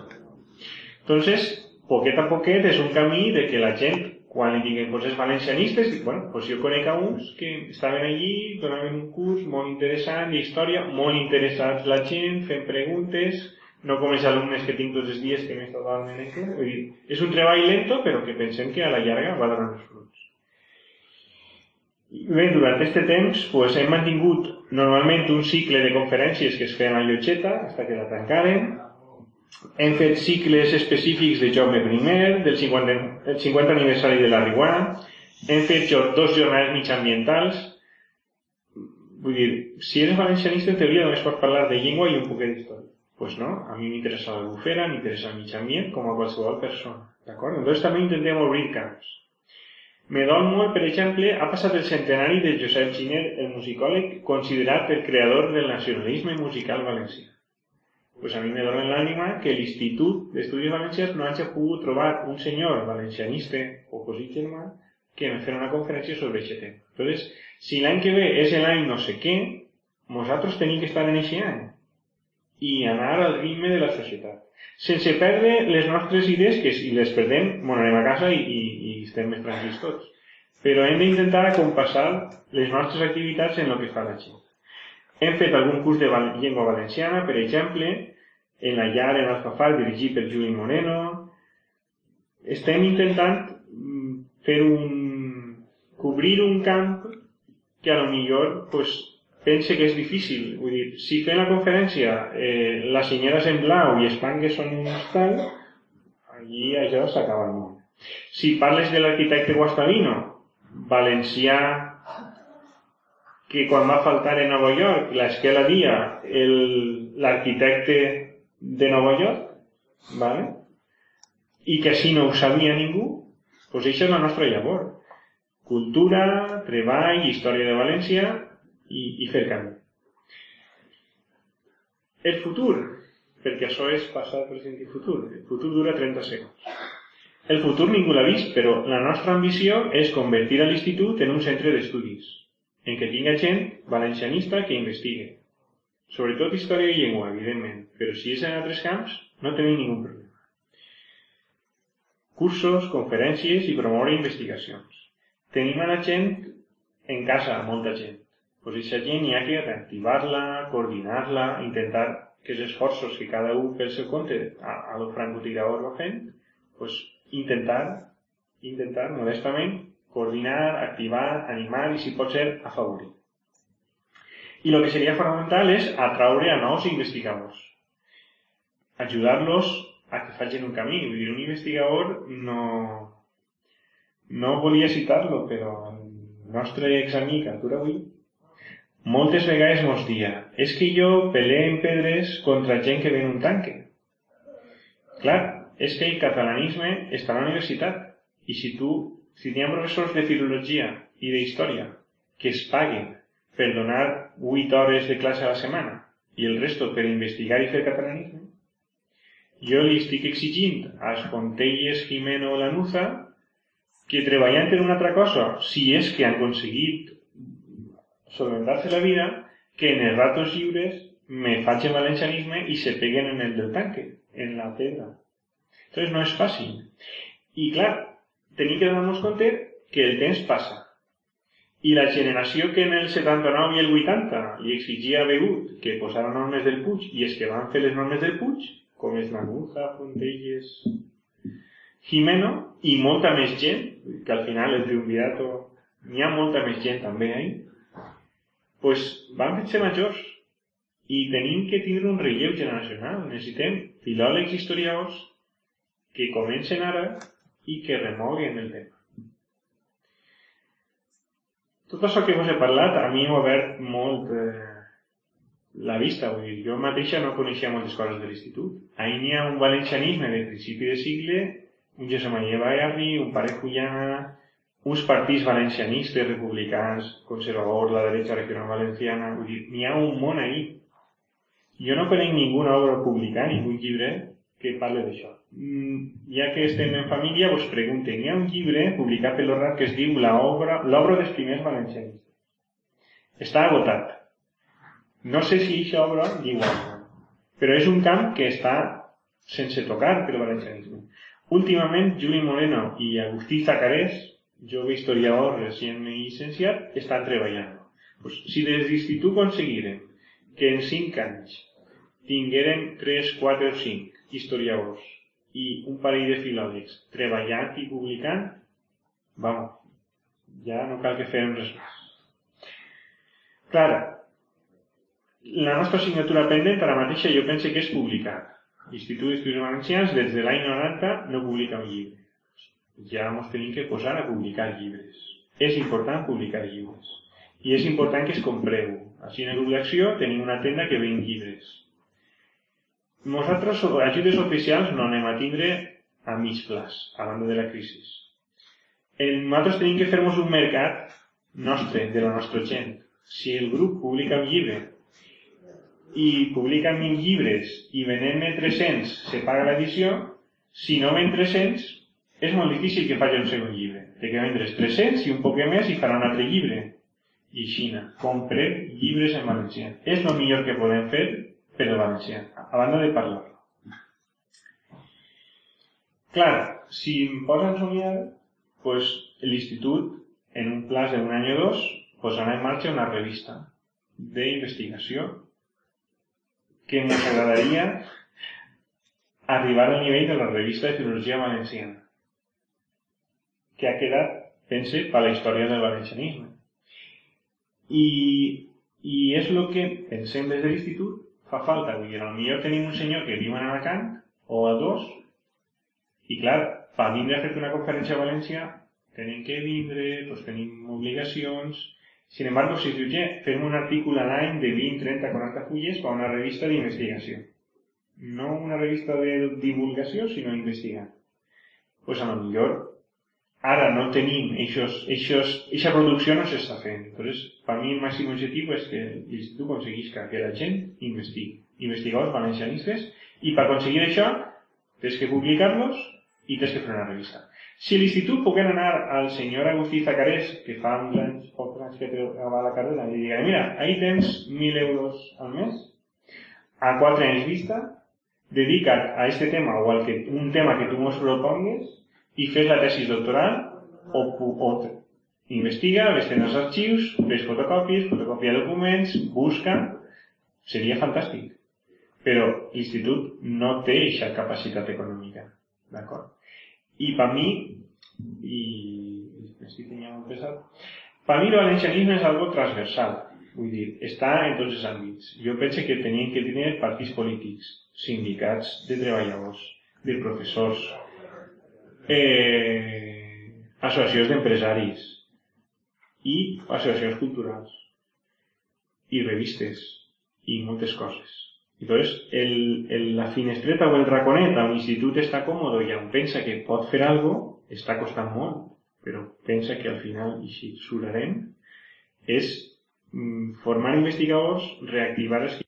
Entonces, poquet a poquet és un camí de que la gent, quan li diguen pues és valencianistes, dic, bueno, pues jo conec a uns que estaven allí, donaven un curs molt interessant d'història, molt interessats la gent, fent preguntes, no com els alumnes que tinc tots els dies que m'he estat en això. Vull dir, és un treball lento, però que pensem que a la llarga va donar els fruits. Bé, durant aquest temps pues, hem mantingut normalment un cicle de conferències que es feien a Llotxeta, fins que la tancaren. Hem fet cicles específics de Jaume I, del 50, el 50 aniversari de la Riguana. Hem fet dos jornades mitjambientals. Vull dir, si eres valencianista, en teoria només pots parlar de llengua i un poquet d'història. Pues no, a mi m'interessa la bufera, m'interessa el mig ambient, com a qualsevol persona. D'acord? Entonces també intentem obrir camps. Me dol molt, per exemple, ha passat el centenari de Josep Giner, el musicòleg considerat el creador del nacionalisme musical valencià. Pues a mi me dol en l'ànima que l'Institut d'Estudis Valencians no hagi pogut trobar un senyor valencianista o cosí que me fera una conferència sobre aquest tema. Entonces, si l'any que ve és l'any no sé què, nosaltres tenim que estar en aquest any i anar al ritme de la societat. Sense perdre les nostres idees, que si les perdem, bon, anem a casa i, i, estem més tranquils tots. Però hem d'intentar compassar les nostres activitats en el que fa la gent. Hem fet algun curs de llengua valenciana, per exemple, en la llar en Alfafar, dirigit per Juli Moreno. Estem intentant mm, fer un... cobrir un camp que a lo millor pues, pense que és difícil. Vull dir, si fem la conferència eh, les senyores en blau i Espangues són un tal, allí això s'acaba el món. Si parles de l'arquitecte Guastavino, valencià, que quan va faltar en Nova York, l'esquela dia, l'arquitecte de Nova York, ¿vale? i que així no ho sabia ningú, doncs això és la nostra llavor. Cultura, treball, història de València i, i fer camí. El futur, perquè això és passat, present i futur. El futur dura 30 segons. El futur ningú l'ha vist, però la nostra ambició és convertir a l'institut en un centre d'estudis, en què tinga gent valencianista que investigue. Sobretot història i llengua, evidentment, però si és en altres camps, no tenim ningú problema. Cursos, conferències i promoure investigacions. Tenim a la gent en casa, molta gent. Pues aquesta gent hi ha que reactivar-la, coordinar-la, intentar que els esforços que cada un pel seu compte a, a lo francotirador va fent, pues intentar, intentar modestament coordinar, activar, animar i, si pot ser, afavorir. I el que seria fonamental és atraure a nous investigadors. Ajudar-los a que facin un camí. Vull dir, un investigador no... No volia citar-lo, però el nostre examic, Artur moltes vegades mos dia és que jo peleé en pedres contra gent que ve en un tanque. Clar, és que el catalanisme està a la universitat i si tu, si hi ha professors de filologia i d'història que es paguen per donar 8 hores de classe a la setmana i el resto per investigar i fer catalanisme, jo li estic exigint als Fontelles, Jimeno Lanuza que treballant en una altra cosa, si és que han aconseguit solventar-se la vida, que en els ratos lliures me facin valencianisme i se peguen en el del tanque, en la pedra. Entonces no és fàcil. I clar, tenim que donar-nos compte que el temps passa. I la generació que en el 79 i el 80 li exigia a Begut que posara normes del Puig i és que van fer les normes del Puig, com és Nanuza, Fontelles, Jimeno i molta més gent, que al final el triunvirato n'hi ha molta més gent també ahí, pues van fer-se majors i tenim que tindre un relleu generacional. Necessitem filòlegs historiadors que comencen ara i que remoguen el tema. Tot això que us he parlat a mi m'ha obert molt eh, la vista. Vull dir, jo mateixa no coneixia moltes coses de l'institut. Ahir n'hi ha un valencianisme de principi de sigle, un José María Bayarri, un Pare Jullana, uns partits valencianistes, republicans, conservadors, la dreta regional valenciana, vull dir, n'hi ha un món ahí. Jo no conec ninguna obra publicada, ningú llibre que parle d'això. Mm, ja que estem en família, us pregunto, hi ha un llibre publicat per l'Horrat que es diu L'obra dels primers valencianistes. Està agotat. No sé si això, però, igual. Però és un camp que està sense tocar pel valencianisme. Últimament, Juli Moreno i Agustí Zacarés, jove historiador recient llicenciat, estan treballant. Pues, si des d'institut aconseguirem que en 5 anys tingueren 3, 4 o 5 historiadors i un parell de filòlegs treballant i publicant, vamos, ja no cal que fem res més. Clar, la nostra assignatura pendent ara mateixa jo penso que és publicar. L'Institut d'Estudis Valencians des de l'any 90 no publica un llibre. Ja ens tenim que posar a publicar llibres. És important publicar llibres. I és important que es compreu. Així en el grup d'acció tenim una tenda que ven llibres. Nosaltres, ajudes oficials, no anem a tindre a mig plaç, a banda de la crisi el, nosaltres tenim que fer-nos un mercat nostre, de la nostra gent. Si el grup publica un llibre i publica mil llibres i venem-ne 300 se paga l'edició, si no ven 300 és molt difícil que faci un segon llibre. Té que vendre 300 i un poc més i farà un altre llibre. I Xina, compre llibres en valencià. És el millor que podem fer per el valencià, a banda de parlar. Clar, si em posen somiar, pues el institut, en un plaç d'un any o dos, posarà en marxa una revista d'investigació que ens agradaria arribar al nivell de la revista de filologia valenciana, que ha quedat, pense, per la història del valencianisme. I, i és el que pensem des de l'institut fa falta. Vull dir, potser tenim un senyor que viu en Alacant, o a dos, i clar, per vindre a fer una conferència a València tenim que vindre, doncs tenim obligacions... Sin embargo, si diu, fem un article l'any de 20, 30, 40 fulles per una revista d'investigació. No una revista de divulgació, sinó investigar. Pues a lo millor ara no tenim eixos, eixos, eixa producció no s'està fent. Entonces, per mi el màxim objectiu és que l'Institut aconseguisca que la gent investigui, investigadors valencianistes, i per aconseguir això tens que publicar-los i tens que fer una revista. Si l'institut pogués anar al senyor Agustí Zacarés, que fa uns anys, pocs anys que treballa la carrera, i digui, mira, ahí tens 1.000 euros al mes, a 4 anys vista, dedica't a este tema o al que, un tema que tu mos propongues i fes la tesis doctoral o, o investiga, ves en els arxius, fes fotocòpies, fotocòpia documents, busca, seria fantàstic. Però l'institut no té aquesta capacitat econòmica. D'acord? I per mi, i estic tenint molt pesat, per mi el valencianisme és algo transversal. Vull dir, està en tots els àmbits. Jo penso que tenien que tenir partits polítics, sindicats de treballadors, de professors, eh, associacions d'empresaris i associacions culturals i revistes i moltes coses. Entonces, el, el, la finestreta o el raconet on l'institut està còmode i on pensa que pot fer algo, està costant molt, però pensa que al final, i si surarem, és mm, formar investigadors, reactivar els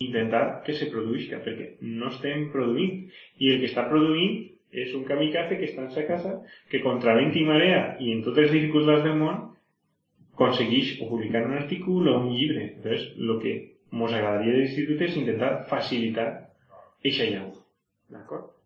intentar que se produïsca, perquè no estem produint. I el que està produint és un kamikaze que està en sa casa, que contra vent i marea i en totes les dificultats del món, aconsegueix o publicar un article o un llibre. Entonces, lo que ens agradaria de l'institut és intentar facilitar eixa llau. D'acord?